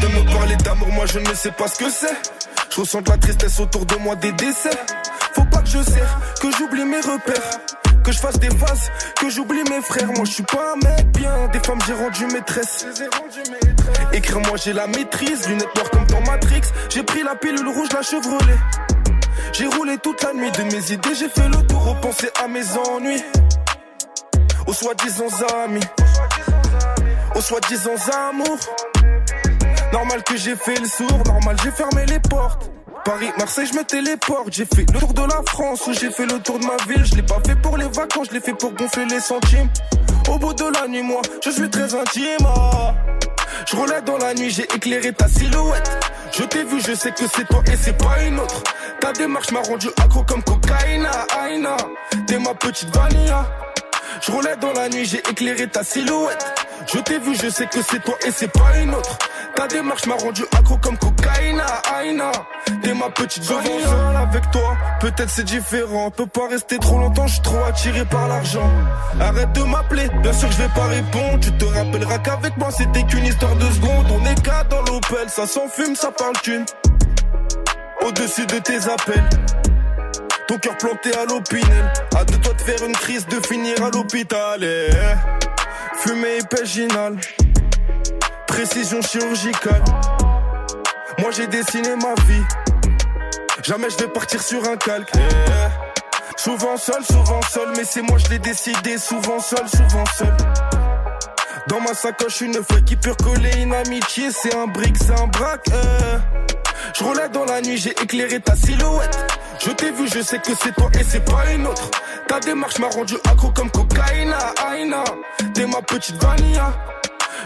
De me parler d'amour, moi je ne sais pas ce que c'est. Je ressens de la tristesse autour de moi, des décès. Faut pas que je serre, que j'oublie mes repères. Que je fasse des phases, que j'oublie mes frères. Moi je suis pas un mec bien, des femmes j'ai rendu maîtresse. Écrire moi j'ai la maîtrise, lunettes noires comme dans Matrix. J'ai pris la pilule rouge, la chevrolet. J'ai roulé toute la nuit de mes idées, j'ai fait le tour, repenser à mes ennuis. Aux soi-disant amis, aux soi-disant amours. Normal que j'ai fait le sourd, normal j'ai fermé les portes. Paris, Marseille, je me téléporte. J'ai fait le tour de la France j'ai fait le tour de ma ville. Je l'ai pas fait pour les vacances, je l'ai fait pour gonfler les centimes. Au bout de la nuit, moi, je suis très intime. Je roulais dans la nuit, j'ai éclairé ta silhouette. Je t'ai vu, je sais que c'est toi et c'est pas une autre. Ta démarche m'a rendu accro comme cocaïna, aïna. T'es ma petite vanilla. Je roulais dans la nuit, j'ai éclairé ta silhouette. Je t'ai vu, je sais que c'est toi et c'est pas une autre. Ta démarche m'a rendu accro comme cocaïna, aïna. T'es ma petite vanilla. avec toi, peut-être c'est différent. Peux pas rester trop longtemps, je trop attiré par l'argent. Arrête de m'appeler, bien sûr que je vais pas répondre. Tu te rappelleras qu'avec moi c'était qu'une histoire de secondes. On est quatre dans l'Opel, ça s'enfume, ça parle thune. Au-dessus de tes appels. Ton cœur planté à l'opinel. À de toi de faire une crise, de finir à l'hôpital. Eh, Fumée épéginale. Précision chirurgicale. Moi j'ai dessiné ma vie. Jamais je vais partir sur un calque. Souvent seul, souvent seul, mais c'est moi je l'ai décidé. Souvent seul, souvent seul. Dans ma sacoche, une feuille qui peut recoller une amitié. C'est un brick, c'est un braque. Euh. Je roulais dans la nuit, j'ai éclairé ta silhouette. Je t'ai vu, je sais que c'est toi et c'est pas une autre. Ta démarche m'a rendu accro comme cocaïna, aïna. T'es ma petite vanilla.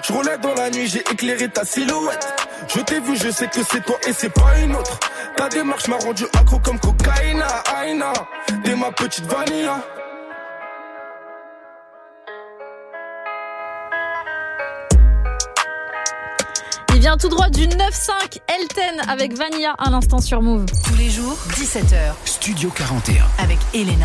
Je roulais dans la nuit, j'ai éclairé ta silhouette. Je t'ai vu, je sais que c'est toi et c'est pas une autre. Ta démarche m'a rendu accro comme cocaïna, aïna. T'es ma petite vanilla. Il vient tout droit du 9-5 Elten avec Vanilla à l'instant sur Move. Tous les jours, 17h. Studio 41. Avec Elena.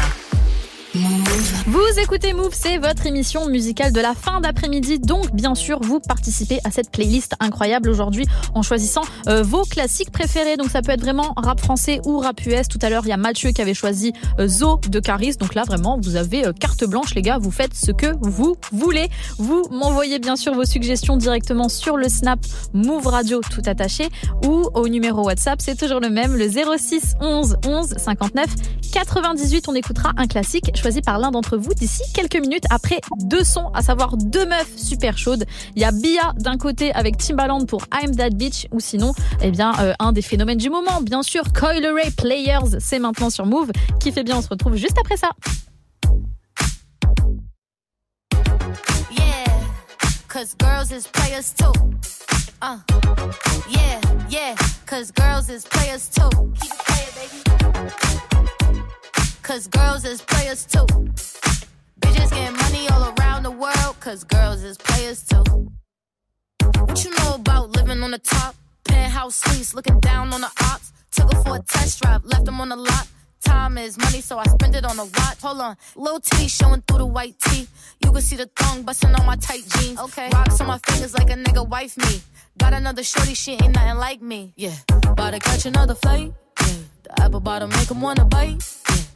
Vous écoutez Move, c'est votre émission musicale de la fin d'après-midi. Donc, bien sûr, vous participez à cette playlist incroyable aujourd'hui en choisissant euh, vos classiques préférés. Donc, ça peut être vraiment rap français ou rap US. Tout à l'heure, il y a Mathieu qui avait choisi euh, Zo de Caris. Donc là, vraiment, vous avez euh, carte blanche, les gars. Vous faites ce que vous voulez. Vous m'envoyez bien sûr vos suggestions directement sur le Snap Move Radio tout attaché ou au numéro WhatsApp. C'est toujours le même, le 06 11 11 59 98. On écoutera un classique choisi par l'un d'entre vous d'ici quelques minutes après deux sons, à savoir deux meufs super chaudes. Il y a Bia d'un côté avec Timbaland pour I'm That Bitch ou sinon, eh bien, euh, un des phénomènes du moment, bien sûr, Coil Players, c'est maintenant sur Move. Qui fait bien, on se retrouve juste après ça. Cause girls is players too. Bitches getting money all around the world, cause girls is players too. What you know about living on the top? Penthouse suites, looking down on the ops. Took her for a test drive, left them on the lot. Time is money, so I spend it on a watch. Hold on, little titty showing through the white tee. You can see the thong busting on my tight jeans. Okay, rocks on my fingers like a nigga wife me. Got another shorty, she ain't nothing like me. Yeah, about to catch another flight. Yeah, the apple bottom make 'em wanna bite.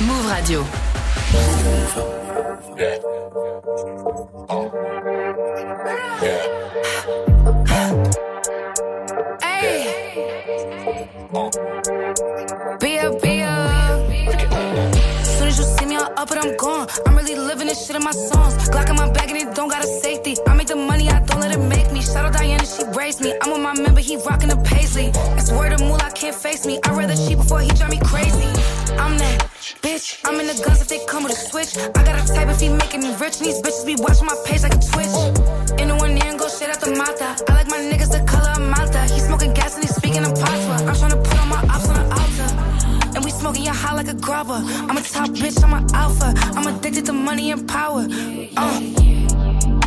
Move Radio. Be up, be up. Soon as you see me, I'm up and I'm gone. I'm really living this shit in my songs. Glock in my bag and it don't got a safety. I make the money, I don't let it make me. Shout out Diana, she braced me. I'm with my member, he rocking the paisley. That's word of moolah, can't face me. I'd rather cheat before he drive me crazy. I'm that bitch. I'm in the guns if they come with a switch. I got a type if he making me rich. And these bitches be watching my page like a twitch. In the one ear and go shit out the mata. I like my niggas the color of Malta. He smoking gas and he speaking in patois. I'm trying to put all my ops on the altar. And we smoking your high like a grubber. I'm a top bitch, I'm an alpha. I'm addicted to money and power. Uh.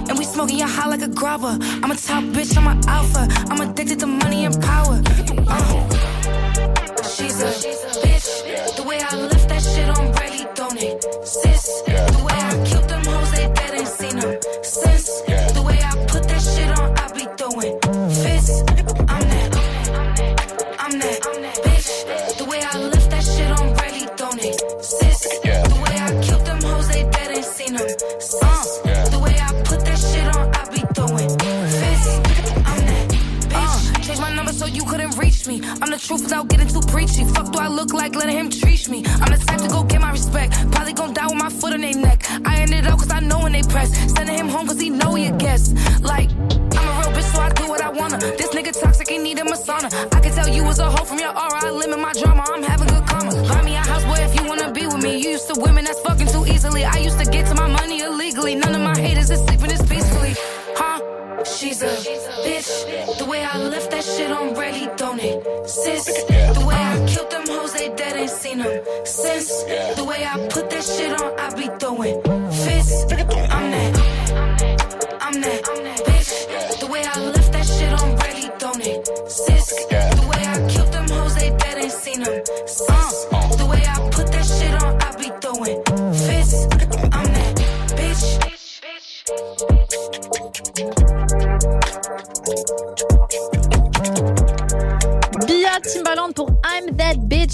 And we smoking your high like a grubber. I'm a top bitch, I'm an alpha. I'm addicted to money and power. Uh. A bitch. The way I left that shit on truth without getting too preachy. Fuck do I look like letting him treat me? I'm the type to go get my respect. Probably gon' die with my foot on their neck. I ended up cause I know when they press. Sending him home cause he know he a guest. Like, I'm a real bitch, so I do what I wanna. This nigga toxic, he need a masana. I can tell you was a hoe from your aura. I limit my drama, I'm having good karma. Buy me a house, boy, if you wanna be with me. You used to women that's fucking too easily. I used to get to my money a bitch. The way I left that shit on ready, don't it? Sis, the way I killed them hoes, they dead ain't seen them since. The way I put that shit on, I be throwing fists. I'm that. I'm that bitch.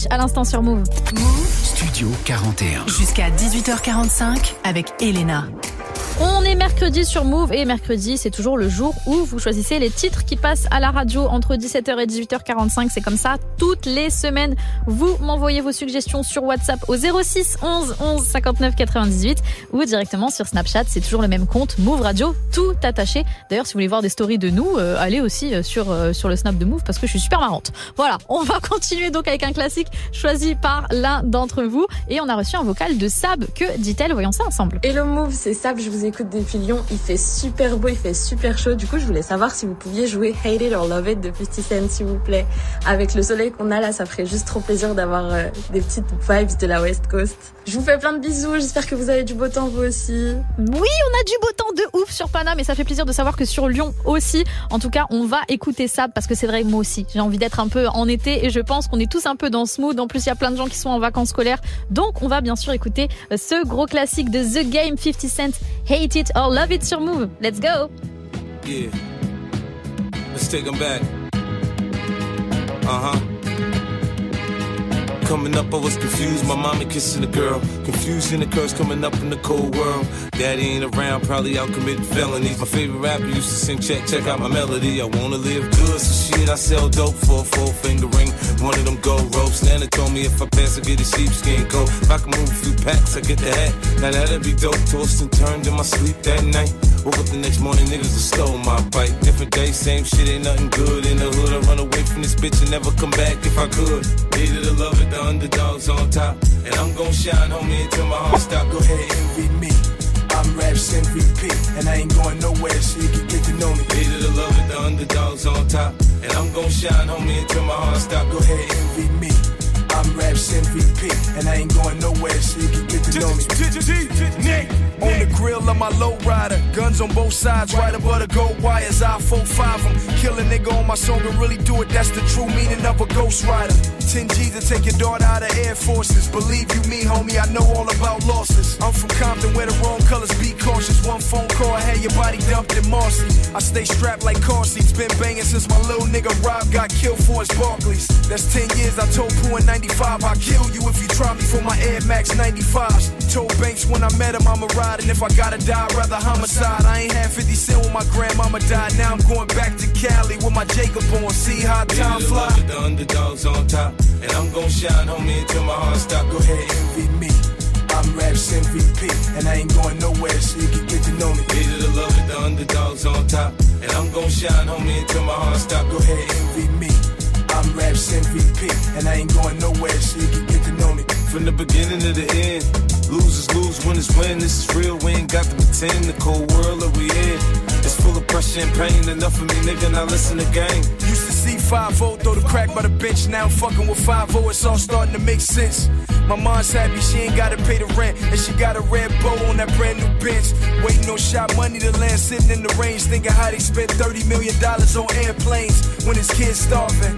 À l'instant sur Move. Studio 41. Jusqu'à 18h45 avec Elena. On est mercredi sur Move et mercredi c'est toujours le jour où vous choisissez les titres qui passent à la radio entre 17h et 18h45. C'est comme ça toutes les semaines. Vous m'envoyez vos suggestions sur WhatsApp au 06 11 11 59 98 ou directement sur Snapchat. C'est toujours le même compte Move Radio, tout attaché. D'ailleurs si vous voulez voir des stories de nous, euh, allez aussi euh, sur, euh, sur le Snap de Move parce que je suis super marrante. Voilà, on va continuer donc avec un classique choisi par l'un d'entre vous et on a reçu un vocal de Sab. Que dit-elle? Voyons ça ensemble. Hello Move, c'est Sab, je vous écoute depuis Lyon. Il fait super beau, il fait super chaud. Du coup, je voulais savoir si vous pouviez jouer Hate It or Love It de 50 Cent, s'il vous plaît. Avec le soleil qu'on a là, ça ferait juste trop plaisir d'avoir euh, des petites vibes de la West Coast. Je vous fais plein de bisous, j'espère que vous avez du beau temps vous aussi. Oui, on a du beau temps de ouf sur Paname et ça fait plaisir de savoir que sur Lyon aussi. En tout cas, on va écouter ça parce que c'est vrai, moi aussi, j'ai envie d'être un peu en été et je pense qu'on est tous un peu dans ce mood. En plus, il y a plein de gens qui sont en vacances scolaires. Donc, on va bien sûr écouter euh, ce gros classique de The Game 50 Cent, Hate It or Love It sur Move. Let's go! Yeah. Let's take them back. Uh huh. Coming up, I was confused. My mama kissing a girl. Confused in the curse coming up in the cold world. Daddy ain't around, probably out committing felonies. My favorite rapper used to sing, check, check out my melody. I wanna live good, so shit, I sell dope for a four finger ring. One of them gold ropes. Nana told me if I pass, I get a sheepskin coat. If I can move a few packs, I get the hat. Now that'd be dope. Tossed and turned in my sleep that night. Woke up the next morning, niggas have stole my bike. Different day, same shit, ain't nothing good. In the hood, I run away from this bitch and never come back if I could. Needed to love it, the underdogs on top. And I'm gon' shine, homie, until my heart stop. Go ahead, envy me. I'm Raps MVP, and I ain't going nowhere, so you can get to know me. Needed to love it, the underdogs on top. And I'm gon' shine, homie, until my heart stop. Go ahead, envy me. I'm Raps MVP, and I ain't going nowhere, so you can get to know me. On the grill of my low rider, guns on both sides, right above the gold wires. I 4-5 them. Kill a nigga on my song and really do it, that's the true meaning of a ghost rider. 10 G's to take your daughter out of Air Forces. Believe you me, homie, I know all about losses. I'm from Compton where the wrong colors be cautious. One phone call, I had your body dumped in Marcy. I stay strapped like car seats, been banging since my little nigga Rob got killed for his Barclays. That's 10 years, I told Pooh in 95, I'll kill you if you try me for my Air Max 95s. Told Banks when I met him, I'ma ride, and if I gotta die, I'd rather homicide. I ain't had 50 cent when my grandmama died. Now I'm going back to Cali with my Jacob on. See how time fly. the underdogs on top. And I'm gon' shine, homie, until my heart stop. Go ahead, envy me. I'm Raps MVP, and I ain't going nowhere, so you can get to know me. Leader the love with the underdogs on top. And I'm gon' shine, homie, until my heart stop. Go ahead, envy me. I'm Raps MVP, and I ain't going nowhere, so you can get to know me. From the beginning to the end, losers lose, winners win. This is real, we ain't got to pretend. The cold world that we in, it's full of pressure and pain. Enough of me, nigga, now listen to gang. C5O, throw the crack by the bench. Now I'm fucking with 5-0, it's all starting to make sense. My mom's happy she ain't gotta pay the rent. And she got a red bow on that brand new bench. Waiting on shot money to land, sitting in the range. Thinking how they spent $30 million on airplanes when his kids starving.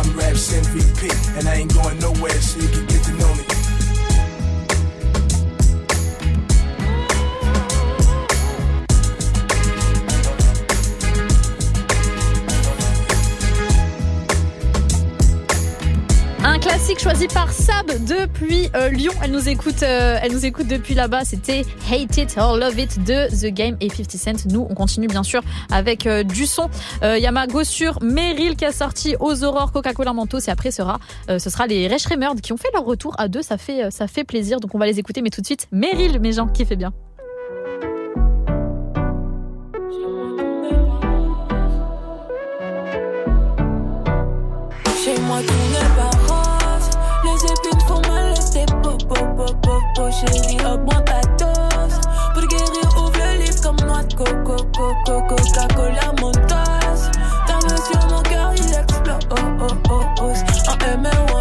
I'm Raps MVP, and I ain't going nowhere, so you can get to know me. Un classique choisi par Sab depuis euh, Lyon. Elle nous écoute, euh, elle nous écoute depuis là-bas. C'était Hate It or Love It de The Game et 50 Cent. Nous, on continue bien sûr avec euh, du son. Il Meryl qui a sorti aux aurores Coca-Cola Mentos et après sera, ce sera les Rech qui ont fait leur retour à deux. Ça fait, plaisir. Donc on va les écouter, mais tout de suite Meryl, mes gens, qui fait bien. po, po, po, po, chérie, hop-moi pas dose. Pour guérir, ouvre le livre comme noix de coco, coco, coca-cola, mon tasse. T'en veux sur mon cœur, il explose. Oh, oh, oh, oh. En M ou.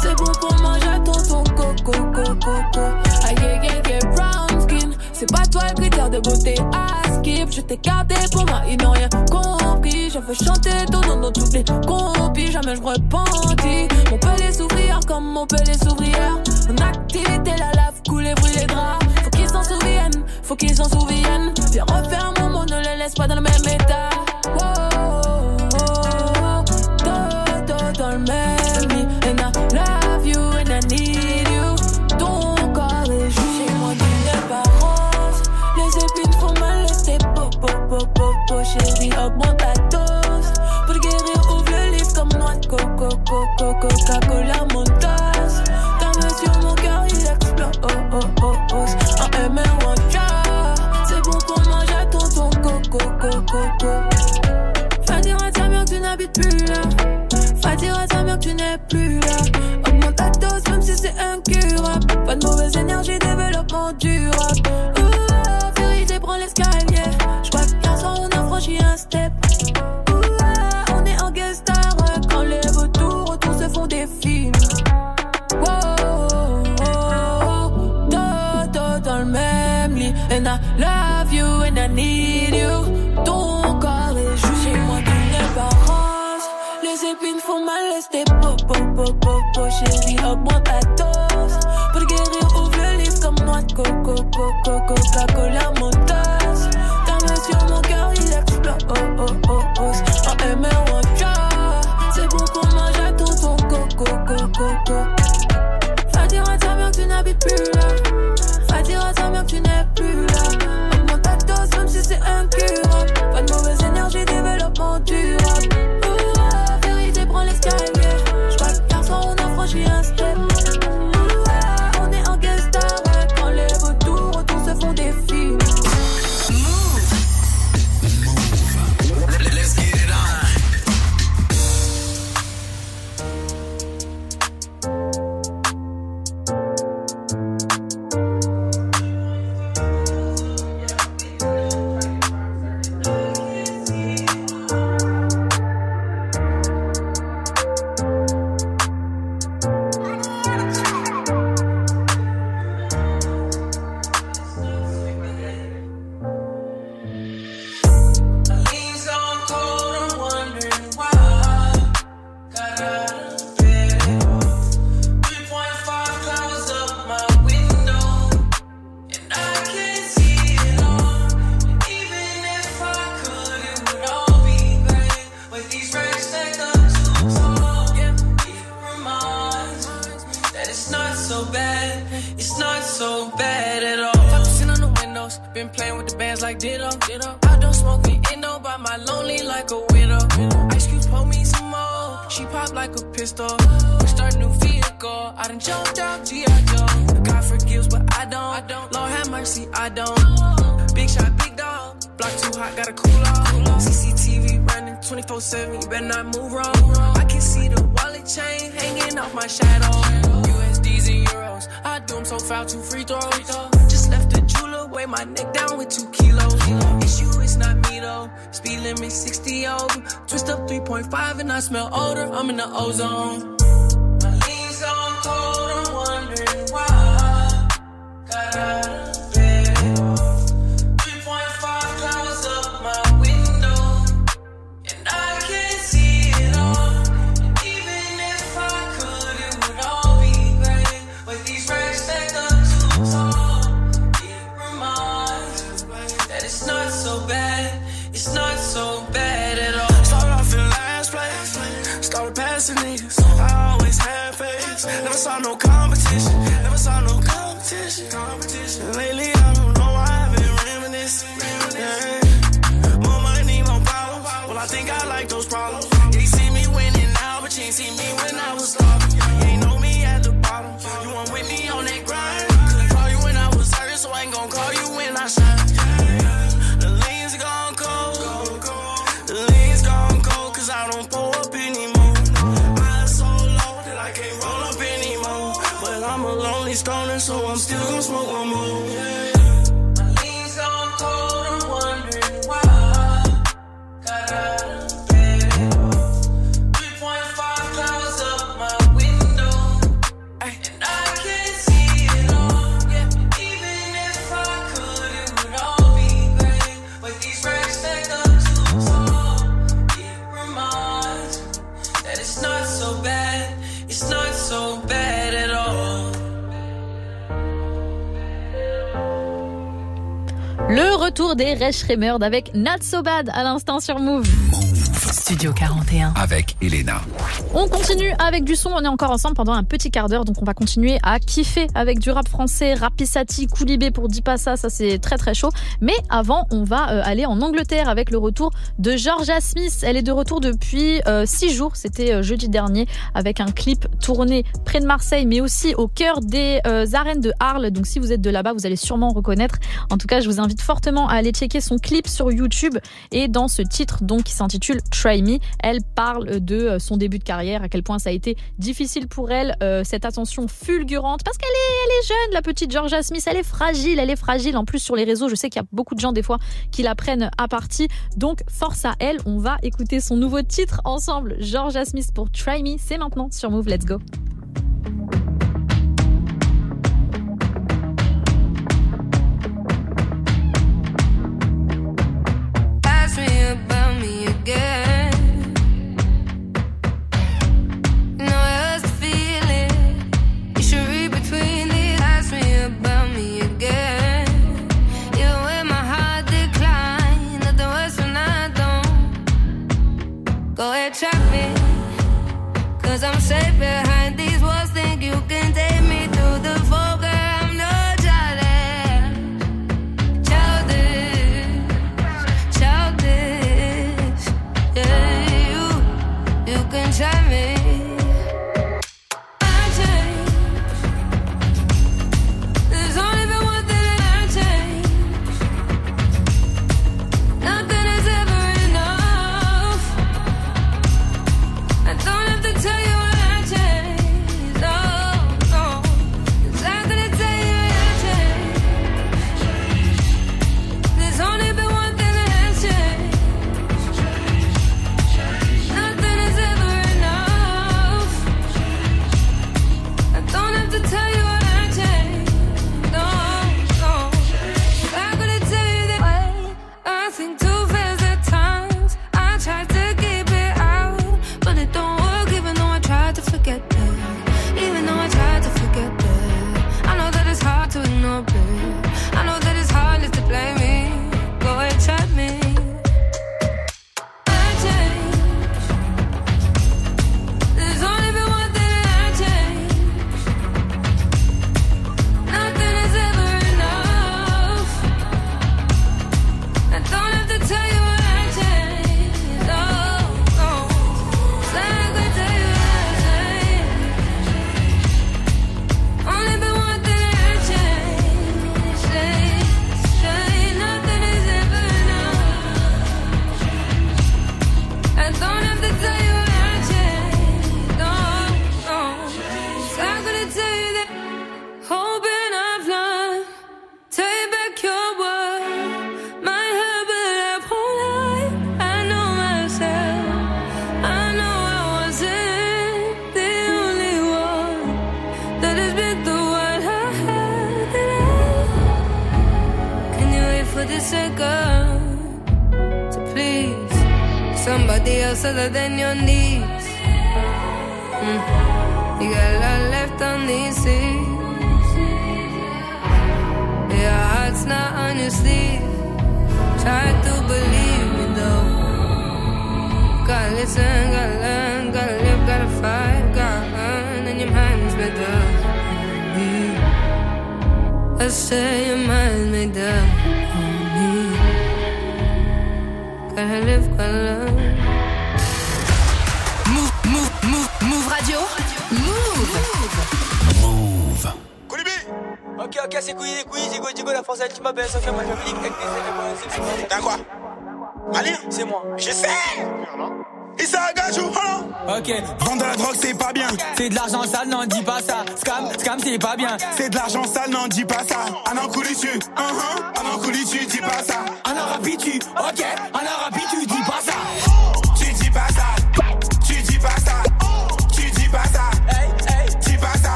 C'est bon pour manger ton ton coco, coco, coco. Aïe, aïe, aïe, brown skin. C'est pas toi le critère de beauté à skip. Je t'ai gardé pour moi, ils n'ont rien compris. J'avais chanté ton nom dans toutes les compis. Jamais je me repentis. Mon palais souffle comme mon les ouvrières. Mon activité, la lave, couler, les draps. Faut qu'ils s'en souviennent, faut qu'ils s'en souviennent. Viens refaire un moment, ne les laisse pas dans le même état. Gresh avec Not Sobad à l'instant sur Move. Move. Studio 41. Avec Elena. On continue avec du son, on est encore ensemble pendant un petit quart d'heure, donc on va continuer à kiffer avec du rap français, Rapisati, Koulibé pour Dipassa, ça c'est très très chaud. Mais avant, on va euh, aller en Angleterre avec le retour de Georgia Smith. Elle est de retour depuis euh, 6 jours, c'était euh, jeudi dernier, avec un clip tourné près de Marseille, mais aussi au cœur des arènes de Arles. Donc si vous êtes de là-bas, vous allez sûrement reconnaître. En tout cas, je vous invite fortement à aller checker son clip sur YouTube. Et dans ce titre, donc, qui s'intitule Try Me, elle parle de son début de carrière à quel point ça a été difficile pour elle, euh, cette attention fulgurante, parce qu'elle est, elle est jeune, la petite Georgia Smith, elle est fragile, elle est fragile. En plus, sur les réseaux, je sais qu'il y a beaucoup de gens, des fois, qui la prennent à partie. Donc, force à elle, on va écouter son nouveau titre ensemble. Georgia Smith pour Try Me, c'est maintenant sur Move, let's go. Go ahead, trap me, cause I'm safe behind.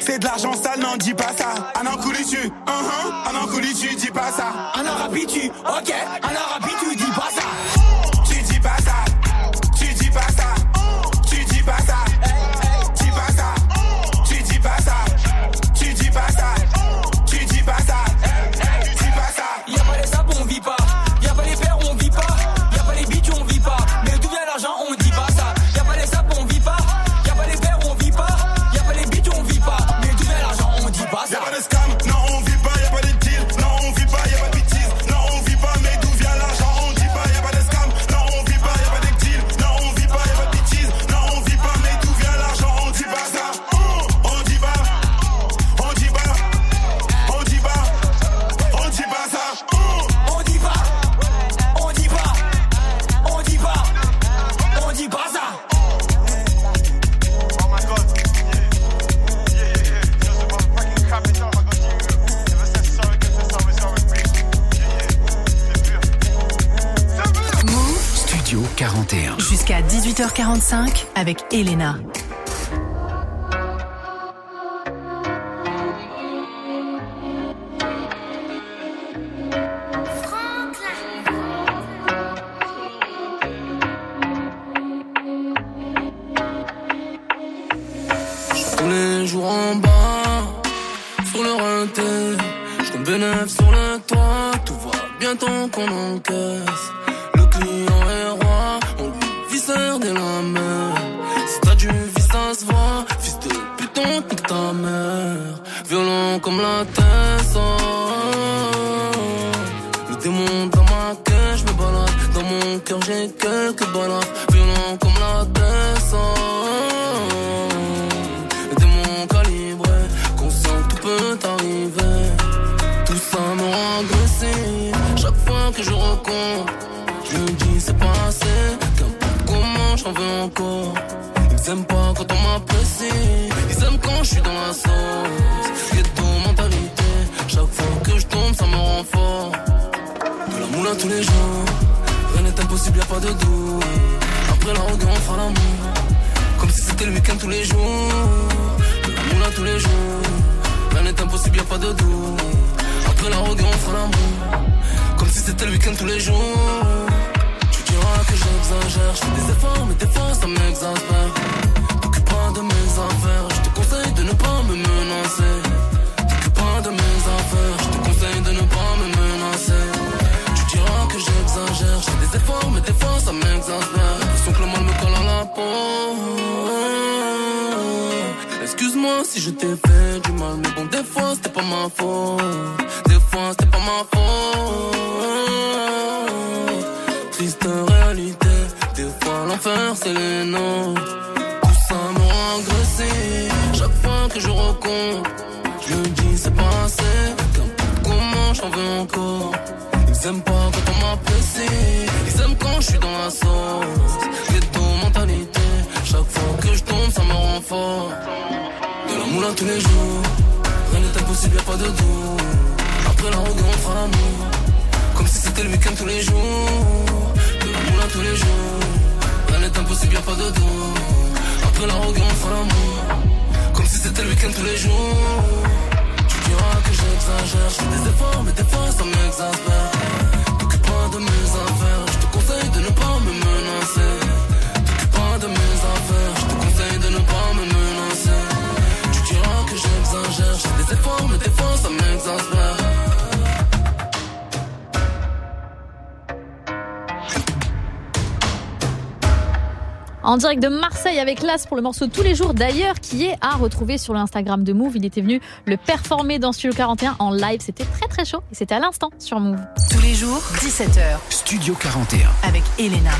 C'est avec Elena. Direct de Marseille avec Las pour le morceau Tous les jours d'ailleurs qui est à retrouver sur l'Instagram de Move. Il était venu le performer dans Studio 41 en live. C'était très très chaud et c'était à l'instant sur Move. Tous les jours, 17h. Studio 41. Avec Elena.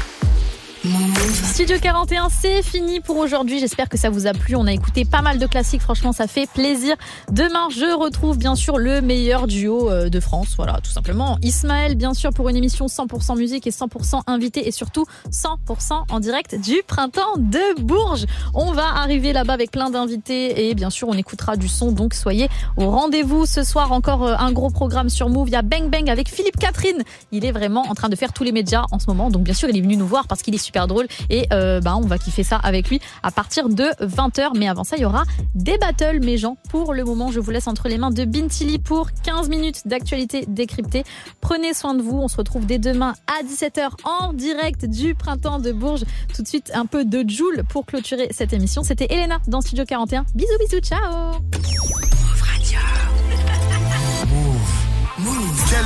Studio 41, c'est fini pour aujourd'hui. J'espère que ça vous a plu. On a écouté pas mal de classiques. Franchement, ça fait plaisir. Demain, je retrouve bien sûr le meilleur duo euh, de France. Voilà, tout simplement. Ismaël, bien sûr, pour une émission 100% musique et 100% invité et surtout 100% en direct du printemps de Bourges. On va arriver là-bas avec plein d'invités et bien sûr, on écoutera du son. Donc, soyez au rendez-vous ce soir. Encore euh, un gros programme sur Move. Il y a Bang Bang avec Philippe Catherine. Il est vraiment en train de faire tous les médias en ce moment. Donc, bien sûr, il est venu nous voir parce qu'il est super drôle et euh, bah, on va kiffer ça avec lui à partir de 20h. Mais avant ça, il y aura des battles, mes gens. Pour le moment, je vous laisse entre les mains de Bintili pour 15 minutes d'actualité décryptée. Prenez soin de vous. On se retrouve dès demain à 17h en direct du printemps de Bourges. Tout de suite, un peu de Joule pour clôturer cette émission. C'était Elena dans Studio 41. Bisous, bisous, ciao.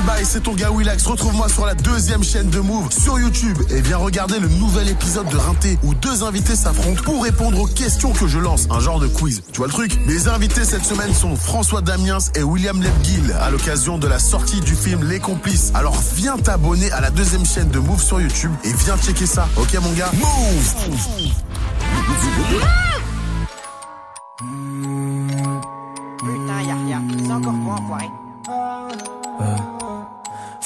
Bail, c'est ton gars Willax. Retrouve-moi sur la deuxième chaîne de Move sur YouTube et viens regarder le nouvel épisode de Rinté où deux invités s'affrontent pour répondre aux questions que je lance. Un genre de quiz. Tu vois le truc? Mes invités cette semaine sont François Damiens et William Lebguil à l'occasion de la sortie du film Les Complices. Alors viens t'abonner à la deuxième chaîne de Move sur YouTube et viens checker ça. Ok mon gars? Move Putain, y'a rien. C'est encore moi, enfoiré.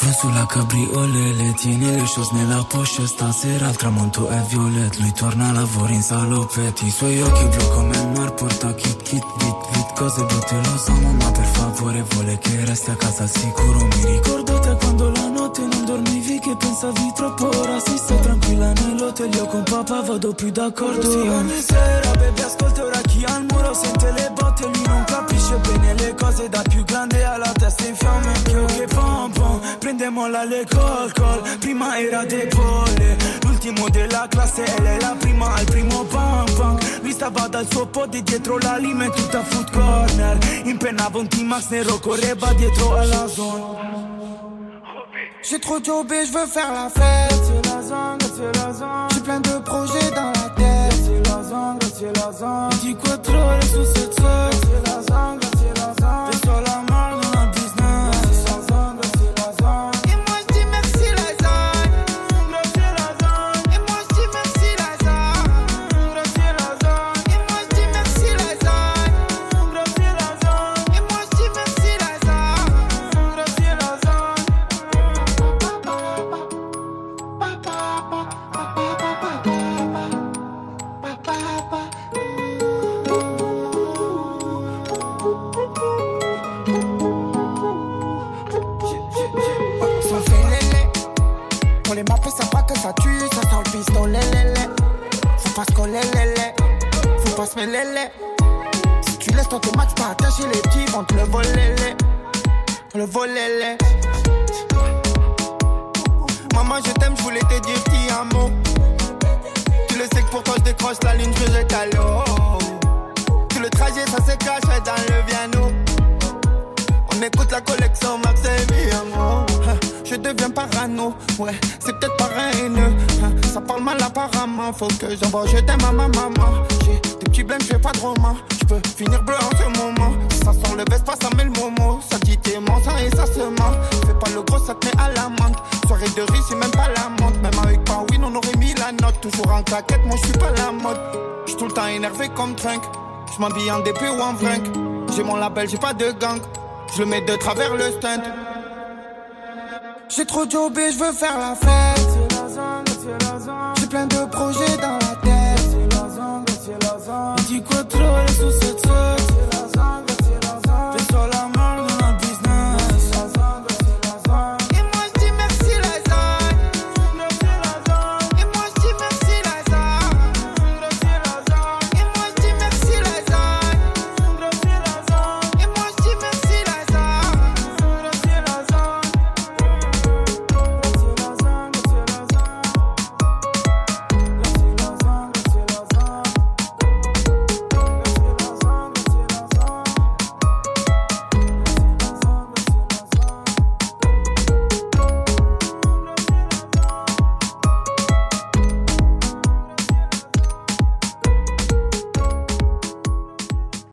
Vând sulla cabriolele Tieni le choses nella poche Stasera il tramonto è violet Lui torna a lavoro in salopetti I suoi occhi blu come il mar Porta kit kit vit vit Cose brutte lo so mamma per favore Vuole che resti a casa al sicuro. Mi ricordo te quando la notte non dormivi Che pensavi troppo. Ora si sta tranquilla nell'hotel Io con papà vado più d'accordo. Sì ogni sera baby ascolta ora chi al muro Sente le botte Lui non capisce bene le cose Da più grande alla testa in fiamme. Io che pom pom Prendemola le col Prima era debole L'ultimo della classe Ella è la prima al primo pam pam Lui stava dal suo pod dietro la lima e tutta food corner Impennava T-Max dietro J'ai trop jobé, je veux faire la fête. C'est la zone, c'est la zone. J'ai plein de projets dans la tête. C'est la zone, c'est la zone. Quoi trop sous cette zone Si tu laisses ton tes max pas attacher les petits, vont te le voler. Le voler. Maman, je t'aime, je voulais te dire petit un mot. Tu le sais que pour toi je décroche la ligne, je jette à l'eau. Tout le trajet, ça se cache dans le piano. On écoute la collection Max et. Je deviens parano, ouais, c'est peut-être hein. Ça parle mal apparemment, faut que j'envoie je t'aime à ma maman. Petits blèmes, je fais pas de roman. Je peux finir bleu en ce moment. Ça sent le veste, pas ça met le momo. Ça dit t'es mentant et ça se ment. Fais pas le gros, ça te met à l'amende. Soirée de riz, c'est même pas la montre. Même avec pas win, on aurait mis la note. Toujours en claquette, moi je suis pas la mode. Je tout le temps énervé comme Trunk. Je en DP ou en vrink. J'ai mon label, j'ai pas de gang. Je le mets de travers le stunt. J'ai trop jobé, je veux faire la fête. La la. J'ai plein de projets